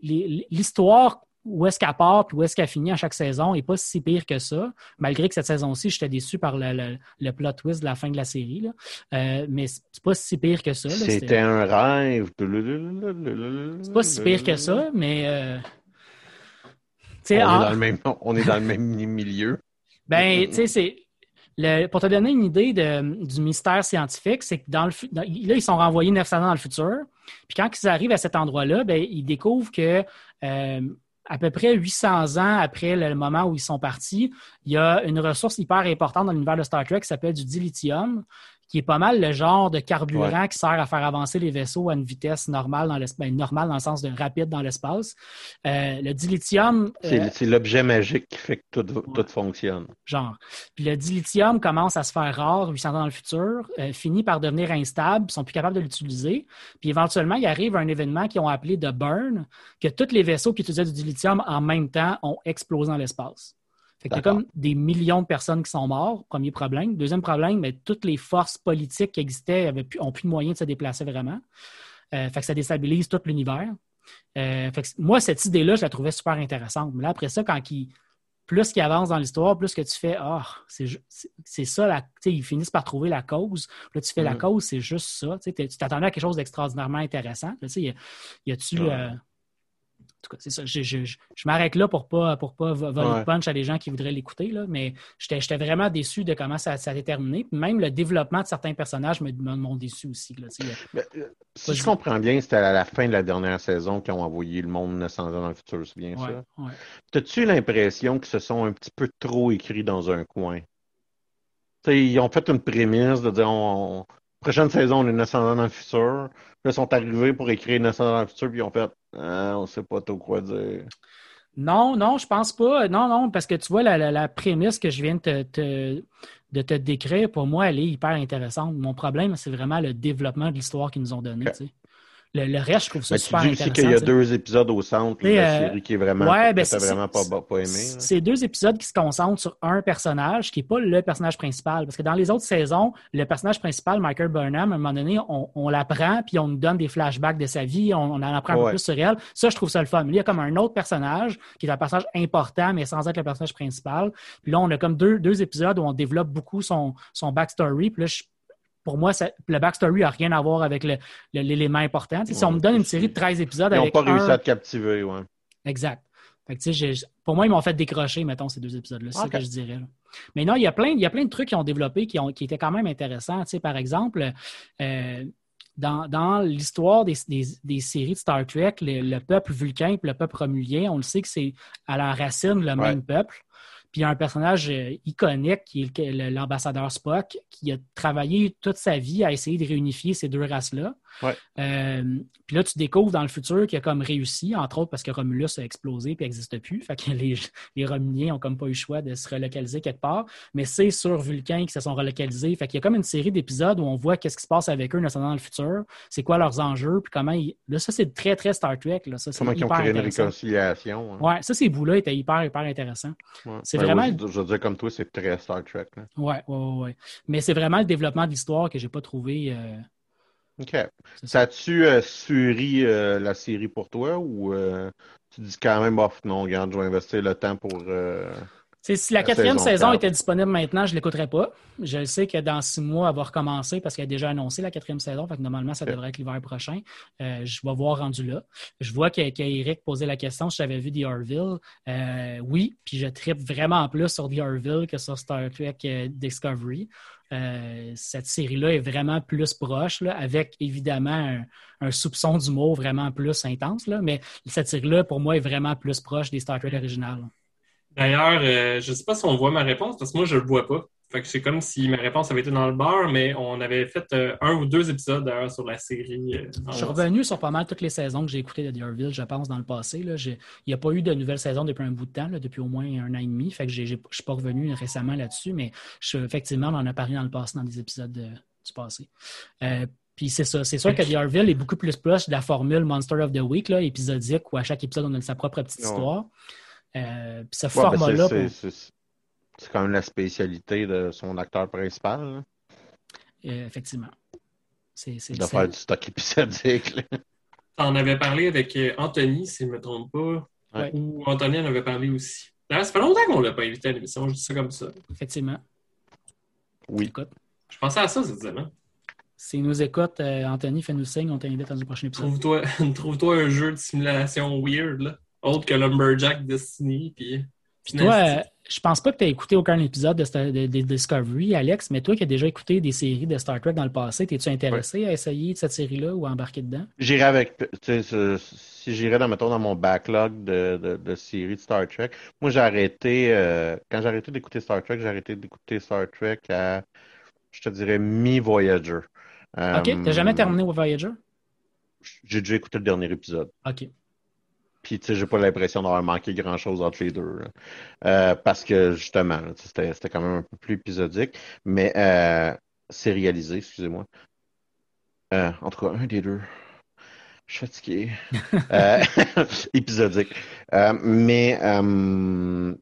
L'histoire où est-ce qu'elle part puis où est-ce qu'elle finit à chaque saison n'est pas si pire que ça, malgré que cette saison-ci, j'étais déçu par le, le, plot twist de la fin de la série. Là. Euh, mais c'est pas si pire que ça. C'était un rêve. C'est pas si pire que ça, mais. Euh... On, est dans le même, on est dans le même milieu. Ben, tu sais, c'est. Le, pour te donner une idée de, du mystère scientifique, c'est que dans le là, ils sont renvoyés 900 ans dans le futur. Puis quand ils arrivent à cet endroit-là, ben, ils découvrent que euh, à peu près 800 ans après le moment où ils sont partis, il y a une ressource hyper importante dans l'univers de Star Trek qui s'appelle du dilithium, qui est pas mal le genre de carburant qui sert à faire avancer les vaisseaux à une vitesse normale dans l'espace, ben, normale dans le sens de rapide dans l'espace. Euh, le dilithium. Euh, c'est l'objet magique qui fait que tout, tout, fonctionne. Genre. Puis le dilithium commence à se faire rare 800 ans dans le futur, euh, finit par devenir instable, ils sont plus capables de l'utiliser. Puis éventuellement, il arrive un événement qu'ils ont appelé de burn, que tous les vaisseaux qui utilisaient du dilithium en même temps ont explosé dans l'espace. Fait il y a comme des millions de personnes qui sont mortes, premier problème. Deuxième problème, mais toutes les forces politiques qui existaient n'ont plus de moyens de se déplacer vraiment. Euh, fait que ça déstabilise tout l'univers. Euh, moi, cette idée-là, je la trouvais super intéressante. Mais là, après ça, quand plus qu'il avance dans l'histoire, plus que tu fais Ah, c'est ça, la, ils finissent par trouver la cause. Là, tu fais la mm. cause, c'est juste ça. Tu t'attendais à quelque chose d'extraordinairement intéressant. y, y a-tu. Euh, tout cas, c'est ça. Je, je, m'arrête là pour pas, pour pas voler punch à des gens qui voudraient l'écouter, mais j'étais vraiment déçu de comment ça, s'est terminé. Même le développement de certains personnages m'ont déçu aussi. Euh, si je comprends bien, c'était à la fin de la dernière saison qu'ils ont envoyé le monde 900 ans dans le futur, c'est bien ça? T'as-tu l'impression qu'ils se sont un petit peu trop écrits dans un coin? ils ont fait une prémisse de dire on, prochaine saison, on est 900 ans dans le futur. Là, ils sont arrivés pour écrire 900 ans dans le futur, puis ils ont fait ah, on sait pas trop quoi dire. Non, non, je pense pas. Non, non, parce que tu vois, la, prémisse que je viens de te, de te décrire, pour moi, elle est hyper intéressante. Mon problème, c'est vraiment le développement de l'histoire qu'ils nous ont donné. Le, reste, je trouve ça super intéressant. Tu dis qu'il y a deux épisodes au centre de la euh, série qui est vraiment, ouais, ben vraiment pas, pas aimé. C'est deux épisodes qui se concentrent sur un personnage qui n'est pas le personnage principal. Parce que dans les autres saisons, le personnage principal, Michael Burnham, à un moment donné, on, on l'apprend, puis on nous donne des flashbacks de sa vie, on, en apprend un peu plus sur elle. Ça, je trouve ça le fun. Mais il y a comme un autre personnage qui est un personnage important, mais sans être le personnage principal. Puis là, on a comme deux, deux épisodes où on développe beaucoup son, son backstory. Puis là, je pour moi, le backstory n'a rien à voir avec l'élément important. si on me donne une série de 13 épisodes ils avec. Ils n'ont pas réussi à te captiver, ouais. Exact. pour moi, ils m'ont fait décrocher, mettons, ces deux épisodes-là. C'est ce que je dirais. Mais non, il y, a plein, il y a plein de trucs qui ont développé qui, ont, qui étaient quand même intéressants. par exemple, euh, dans, l'histoire des, séries de Star Trek, le, peuple vulcain et le peuple romulien, on le sait que c'est à la racine le même peuple. Puis il y a un personnage euh, iconique qui est l'ambassadeur Spock, qui a travaillé toute sa vie à essayer de réunifier ces deux races-là. Euh, puis là, tu découvres dans le futur qu'il a comme réussi, entre autres parce que Romulus a explosé et n'existe plus. Fait que les, les Romuliens n'ont comme pas eu le choix de se relocaliser quelque part. Mais c'est sur Vulcain qu'ils se sont relocalisés. Fait qu'il y a comme une série d'épisodes où on voit qu'est-ce qui se passe avec eux dans le futur, c'est quoi leurs enjeux, puis comment ils... Là, ça, c'est très, très Star Trek. Là. Ça, comment ils ont créé une réconciliation. Hein. Ouais, ça, ces bouts-là étaient hyper, hyper intéressants. C'est ben vraiment... je, veux dire, comme toi, c'est très Star Trek. Là. Ouais, ouais, ouais, Mais c'est vraiment le développement de l'histoire que j'ai pas trouvé... Euh, OK. Ça a-tu euh, suri euh, la série pour toi ou euh, tu dis quand même, off, non, regarde, je vais investir le temps pour. Si la, quatrième saison, était disponible maintenant, je ne l'écouterais pas. Je sais que dans six mois, elle va recommencer parce qu'elle a déjà annoncé la quatrième saison. Fait que normalement, ça devrait être l'hiver prochain. je vais voir rendu là. Je vois qu'Eric posait la question si j'avais vu The Orville. oui, puis je tripe vraiment plus sur The Orville que sur Star Trek Discovery. Euh, cette série-là est vraiment plus proche, avec évidemment un, soupçon d'humour vraiment plus intense. Là, mais cette série-là, pour moi, est vraiment plus proche des Star Trek originales. D'ailleurs, euh, je ne sais pas si on voit ma réponse, parce que moi, je ne le vois pas c'est comme si ma réponse avait été dans le bar, mais on avait fait euh, un ou deux épisodes d'ailleurs sur la série. Euh, je suis revenu sur pas mal toutes les saisons que j'ai écoutées de The Orville, je pense, dans le passé. Il n'y a pas eu de nouvelle saison depuis un bout de temps, depuis au moins un an et demi. Fait que je ne suis pas revenu récemment là-dessus, mais effectivement, on en a parlé dans le passé, dans des épisodes du passé. Euh, puis c'est ça. C'est sûr que The Orville est beaucoup plus proche de la formule Monster of the Week, là, épisodique, où à chaque épisode, on a sa propre petite histoire. Puis ce ben, format-là. C'est quand même la spécialité de son acteur principal. Euh, effectivement. C'est, de faire du stock épisodique. On avait parlé avec euh, Anthony, si je ne me trompe pas. Ou Anthony en avait parlé aussi. ça fait longtemps qu'on ne l'a pas invité à l'émission, je dis ça comme ça. Effectivement. Oui. Je pensais à ça cette semaine. S'il nous écoute, euh, Anthony, fais-nous signe, on t'invite dans le prochain épisode. Trouve-toi, trouve-toi un jeu de simulation weird, là. Autre que Lumberjack Destiny, puis... Puis toi, je pense pas que tu as écouté aucun épisode de, Discovery, Alex, mais toi qui as déjà écouté des séries de Star Trek dans le passé, es-tu intéressé à essayer cette série-là ou à embarquer dedans? J'irai avec. Si j'irais dans, dans mon backlog de, de, séries de Star Trek, moi j'ai arrêté. Euh, quand j'ai arrêté d'écouter Star Trek, j'ai arrêté d'écouter Star Trek à. je te dirais mi-Voyager. OK. T'as jamais terminé Voyager? J'ai déjà écouté le dernier épisode. OK. Puis, tu sais, j'ai pas l'impression d'avoir manqué grand-chose entre les deux. Euh, parce que, justement, c'était quand même un peu plus épisodique. Mais euh, c'est réalisé, excusez-moi. Euh, en tout cas, un des deux. Je suis fatigué. euh, épisodique. Mais, euh,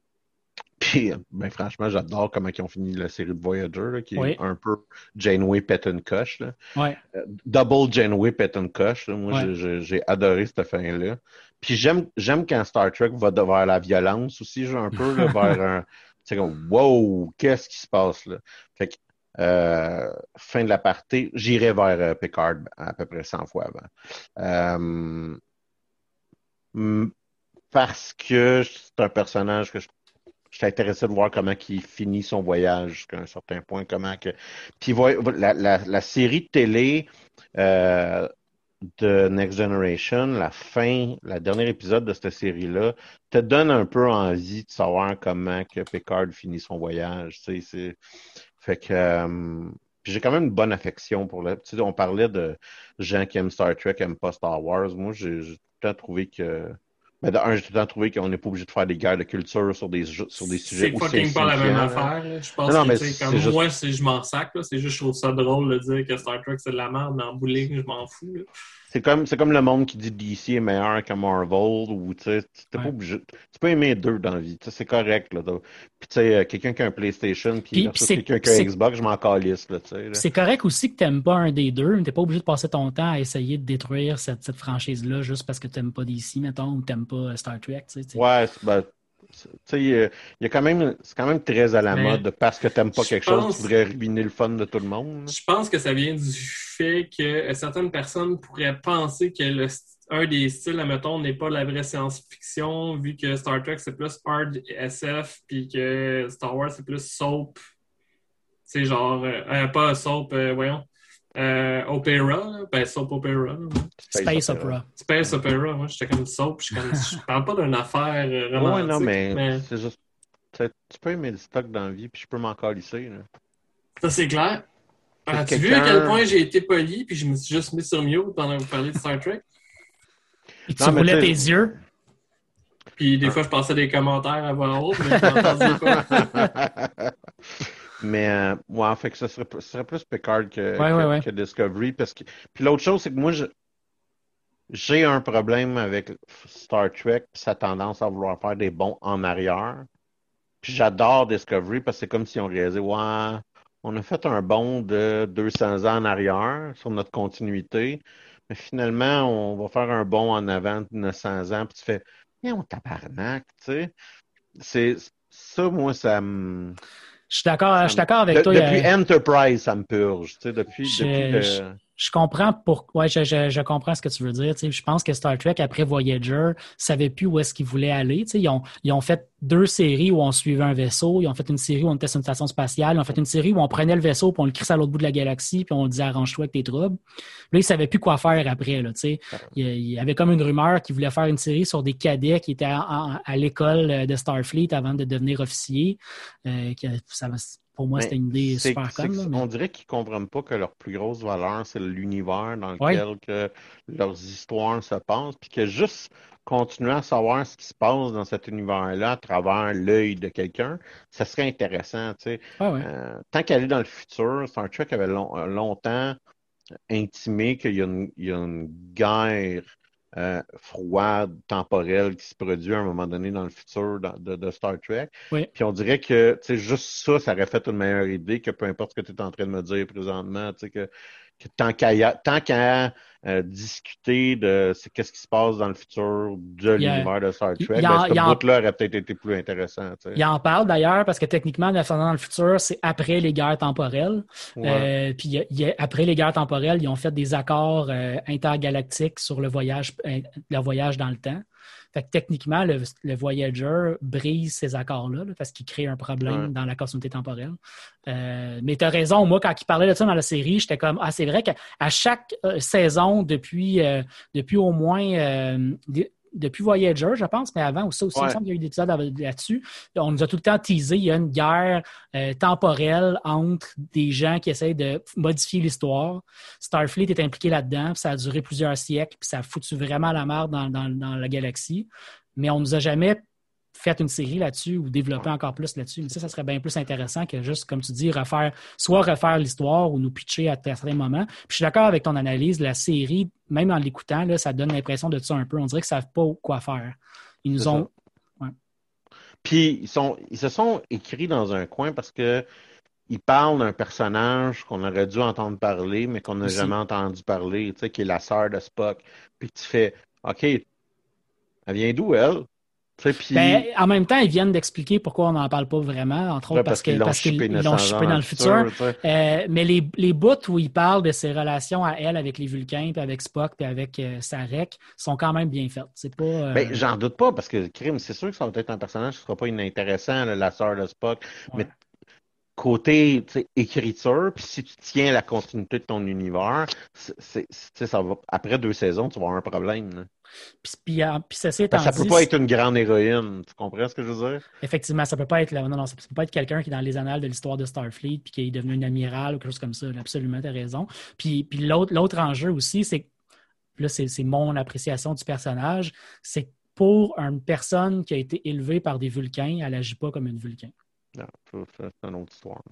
puis, ben, franchement, j'adore comment ils ont fini la série de Voyager, qui est un peu Janeway Pettencoche. Là. Ouais. Euh, double Janeway Pettencoche. Moi, j'ai adoré cette fin-là. Puis j'aime j'aime quand Star Trek va vers la violence aussi, un peu là, vers un. C'est comme Wow, qu'est-ce qui se passe là? Fait que euh, fin de la partie, j'irai vers euh, Picard à peu près 100 fois avant. Euh, parce que c'est un personnage que je suis intéressé de voir comment il finit son voyage jusqu'à un certain point, comment que. Puis la, la, la série de télé euh, de Next Generation, la fin, la dernier épisode de cette série-là, te donne un peu envie de savoir comment que Picard finit son voyage. Fait que euh, j'ai quand même une bonne affection pour sais, on parlait de gens qui aiment Star Trek, qui n'aiment pas Star Wars. Moi, j'ai tout le temps trouvé que. Mais ben, d'un, j'ai tout le temps trouvé qu'on n'est pas obligé de faire des guerres de culture sur des, sur des sujets. C'est fucking pas la même affaire. Je pense non, que, c'est comme juste... moi, je m'en sac. C'est juste, je trouve ça drôle de dire que Star Trek, c'est de la merde, mais en bowling, je m'en fous. Là. C'est comme, c'est comme le monde qui dit DC est meilleur que Marvel ou tu sais, t'es pas obligé. Tu peux aimer deux dans la vie. C'est correct. Là, puis tu sais, euh, quelqu'un qui a un PlayStation puis, quelqu'un qui a un Xbox, je m'en calisse. Là, C'est correct aussi que t'aimes pas un des deux, mais t'es pas obligé de passer ton temps à essayer de détruire cette, cette franchise-là juste parce que t'aimes pas DC, mettons, ou t'aimes pas euh, Star Trek. T'sais. Ouais, ben, il y a quand même, c'est quand même très à la mode parce que tu n'aimes pas quelque chose, tu voudrais ruiner le fun de tout le monde. Je pense que ça vient du fait que certaines personnes pourraient penser que le, un des styles, admettons, n'est pas la vraie science-fiction, vu que Star Trek c'est plus hard SF, puis que Star Wars c'est plus soap. C'est genre, euh, euh, pas soap, euh, voyons. Euh, opéra, ben soap opera. Space, opera. Space opera, moi j'étais comme soap, je, comme, je parle pas d'une affaire romantique. Ouais, non, mais, c'est juste. Tu peux aimer le stock dans la vie, puis je peux m'en calisser. Ça, c'est clair. As-tu vu à quel point j'ai été poli, puis je me suis juste mis sur mute pendant que vous parliez de Star Trek? Et tu roulais tes yeux? Puis des fois, je passais des commentaires à voix haute, mais je pas. Mais euh, ouais, fait que ce serait, ce serait plus Picard que, que, Discovery. Parce que... Puis l'autre chose, c'est que moi, j'ai un problème avec Star Trek, sa tendance à vouloir faire des bons en arrière. Puis j'adore Discovery parce que c'est comme si on réalisait, ouais, on a fait un bond de 200 ans en arrière sur notre continuité, mais finalement, on va faire un bond en avant de 900 ans, puis tu fais, mais on tabarnak, tu sais. C'est ça, moi, ça me je suis d'accord, je suis d'accord avec toi. Depuis Enterprise, ça me purge. Tu sais, depuis, depuis je comprends pour ouais, je, je, je, comprends ce que tu veux dire. Tu sais, je pense que Star Trek, après Voyager, savait plus où est-ce qu'ils voulaient aller. Tu sais, ils, ont, ils ont fait deux séries où on suivait un vaisseau, ils ont fait une série où on était sur une station spatiale, ils ont fait une série où on prenait le vaisseau, puis on le crissait à l'autre bout de la galaxie, puis on disait arrange-toi avec tes troubles. Là, ils savaient plus quoi faire après. Là, tu sais. il, y avait comme une rumeur qu'ils voulaient faire une série sur des cadets qui étaient à, l'école de Starfleet avant de devenir officiers. Euh, ça, pour moi, c'était une idée super conne. On dirait qu'ils ne comprennent pas que leur plus grosse valeur, c'est l'univers dans lequel que leurs histoires se passent, puis que juste continuer à savoir ce qui se passe dans cet univers-là à travers l'œil de quelqu'un, ça serait intéressant. Tu sais. euh, tant qu'elle est dans le futur, Star Trek avait longtemps intimé qu'il y, y, a une guerre euh, froide, temporelle qui se produit à un moment donné dans le futur de, de, Star Trek. Puis on dirait que juste ça, ça aurait fait une meilleure idée que peu importe ce que tu es en train de me dire présentement, que, que tant qu'à euh, discuter de qu'est-ce qui se passe dans le futur de l'univers de Star Trek, ben, ce bout-là aurait peut-être été plus intéressant. Il en parle d'ailleurs parce que techniquement, 900 ans dans le futur, c'est après les guerres temporelles. Euh, puis après les guerres temporelles, ils ont fait des accords euh, intergalactiques sur le voyage, le voyage dans le temps. Fait que techniquement, le, Voyager brise ces accords-là parce qu'il crée un problème dans la continuité temporelle. Euh, mais tu as raison, moi, quand il parlait de ça dans la série, j'étais comme Ah, c'est vrai qu'à chaque euh, saison, depuis, euh, depuis au moins depuis Voyager, je pense, mais avant aussi, aussi Ouais. il me semble qu'il y a eu des épisodes là- là-dessus. On nous a tout le temps teasé, il y a une guerre euh, temporelle entre des gens qui essayent de modifier l'histoire. Starfleet est impliqué là-dedans, ça a duré plusieurs siècles, puis ça a foutu vraiment la merde dans, dans- dans la galaxie. Mais on nous a jamais fait une série là-dessus ou développé encore plus là-dessus. Mais ça, ça serait bien plus intéressant que juste, comme tu dis, refaire, soit refaire l'histoire ou nous pitcher à certains moments. Puis je suis d'accord avec ton analyse, la série, même en l'écoutant, ça donne l'impression de ça un peu. On dirait qu'ils savent pas quoi faire. Ils nous ont. Puis ils sont, ils se sont écrits dans un coin parce que ils parlent d'un personnage qu'on aurait dû entendre parler, mais qu'on n'a jamais entendu parler, tu sais, qui est la sœur de Spock. Puis tu fais, OK, elle vient d'où elle? Ben, en même temps, ils viennent d'expliquer pourquoi on n'en parle pas vraiment, entre autres parce, parce qu'ils l'ont 900 shippé ans dans le futur. Euh, mais les, les bouts où il parle de ses relations à elle avec les Vulcains, puis avec Spock, puis avec euh, Sarek, sont quand même bien faites. C'est pas. euh, Ben, j'en doute pas, parce que Crime, c'est sûr que ça va être un personnage qui sera pas inintéressant, là, la sœur de Spock. Ouais. Mais côté écriture, puis si tu tiens la continuité de ton univers, c'est, ça va, après deux saisons, tu vas avoir un problème. puis, Parce que ça peut pas être une grande héroïne. Tu comprends ce que je veux dire? Effectivement, ça peut pas être. Non, non, ça peut pas être quelqu'un qui est dans les annales de l'histoire de Starfleet puis qui est devenu un amiral ou quelque chose comme ça. Absolument, tu as raison. Puis, puis l'autre, l'autre enjeu aussi, c'est que là, c'est, c'est mon appréciation du personnage, c'est que pour une personne qui a été élevée par des Vulcains, elle agit pas comme une Vulcain. Non, c'est une autre histoire.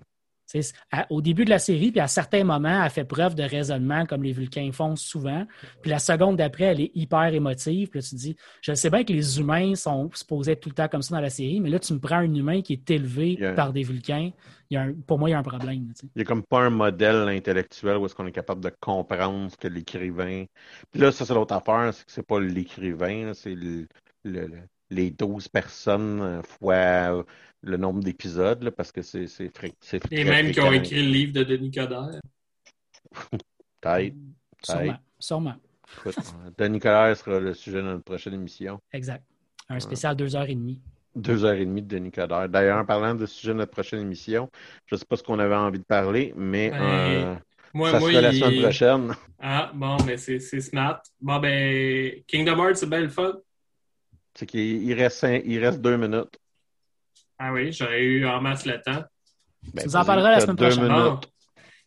À- au début de la série, puis à certains moments, elle fait preuve de raisonnement comme les Vulcains font souvent. Puis la seconde d'après, elle est hyper émotive. Puis là, tu te dis, je sais bien que les humains sont supposés être tout le temps comme ça dans la série, mais là, tu me prends un humain qui est élevé par des Vulcains. Il y a un- pour moi, il y a un problème. tu sais. Il n'y a comme pas un modèle intellectuel où est-ce qu'on est capable de comprendre ce que l'écrivain. Puis là, ça, c'est l'autre affaire, c'est que c'est pas l'écrivain, c'est le- le- le- les 12 personnes euh, fois le nombre d'épisodes, là, parce que c'est c'est Les mêmes qui ont écrit le livre de Denis Coderre. Peut-être. Sûrement. Sûrement. Écoute, euh, Denis Coderre sera le sujet de notre prochaine émission. Exact. Un spécial deux heures et demie. Deux heures et demie de Denis Coderre. D'ailleurs, en parlant de sujet de notre prochaine émission, je ne sais pas ce qu'on avait envie de parler, mais Ben, euh, Moi, ça moi, sera la semaine prochaine. Ah, bon, mais c'est c'est smart. Bon, ben, Kingdom Hearts, c'est bien le fun. C'est qu'il il reste, cinq- il reste deux minutes. Ah oui, j'aurais eu en masse le temps. Ben, Tu nous en parleras la semaine prochaine. minutes.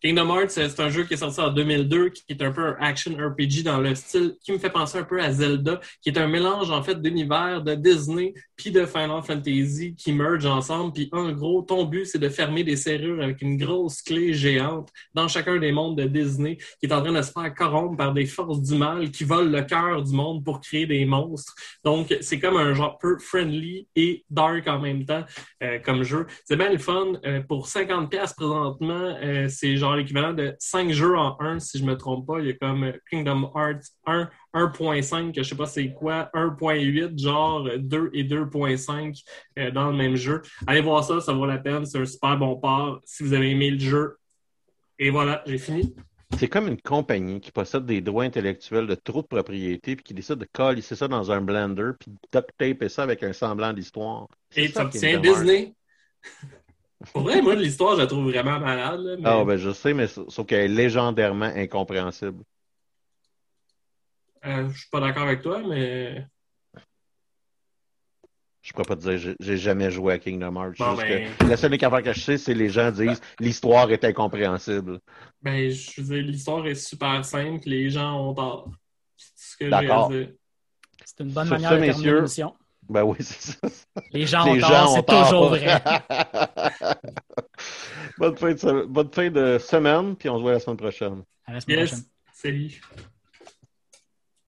Kingdom Hearts, euh, c'est un jeu qui est sorti en 2002, qui est un peu un action RPG dans le style qui me fait penser un peu à Zelda, qui est un mélange en fait d'univers de Disney puis de Final Fantasy qui merge ensemble. Puis en gros, ton but c'est de fermer des serrures avec une grosse clé géante dans chacun des mondes de Disney, qui est en train de se faire corrompre par des forces du mal qui volent le cœur du monde pour créer des monstres. Donc c'est comme un genre peu friendly et dark en même temps euh, comme jeu. C'est bien le fun. Euh, pour 50$ piastres présentement, euh, c'est genre l'équivalent de 5 jeux en 1, si je me trompe pas. Il y a comme Kingdom Hearts 1, 1.5, que je sais pas c'est quoi, 1.8, genre euh, 2 et 2.5 euh, dans le même jeu. Allez voir ça, ça vaut la peine. C'est un super bon part si vous avez aimé le jeu. Et voilà, j'ai fini. C'est comme une compagnie qui possède des droits intellectuels de trop de propriété puis qui décide de coller ça dans un blender puis de duct taper ça avec un semblant d'histoire. Et tu obtiens. Disney. Pour vrai, moi, l'histoire, je la trouve vraiment malade. là, mais- Ah, ben je sais, mais sauf qu'elle est légendairement incompréhensible. Euh, je suis pas d'accord avec toi, mais Je pourrais pas te dire, j'ai- jamais joué à Kingdom Hearts. Bon, ben- que la seule affaire que je sais, c'est les gens disent l'histoire est incompréhensible. Ben, je veux dire, l'histoire est super simple, les gens ont tort. C'est ce que j'ai à D'accord. dire. C'est une bonne Sur manière ça, de terminer l'émission. Ben oui, c'est ça. Les gens ont Les tort, ont c'est tort. toujours vrai. bonne, fin de, bonne fin de semaine, puis on se voit la semaine prochaine. À la semaine Yes, prochaine. salut.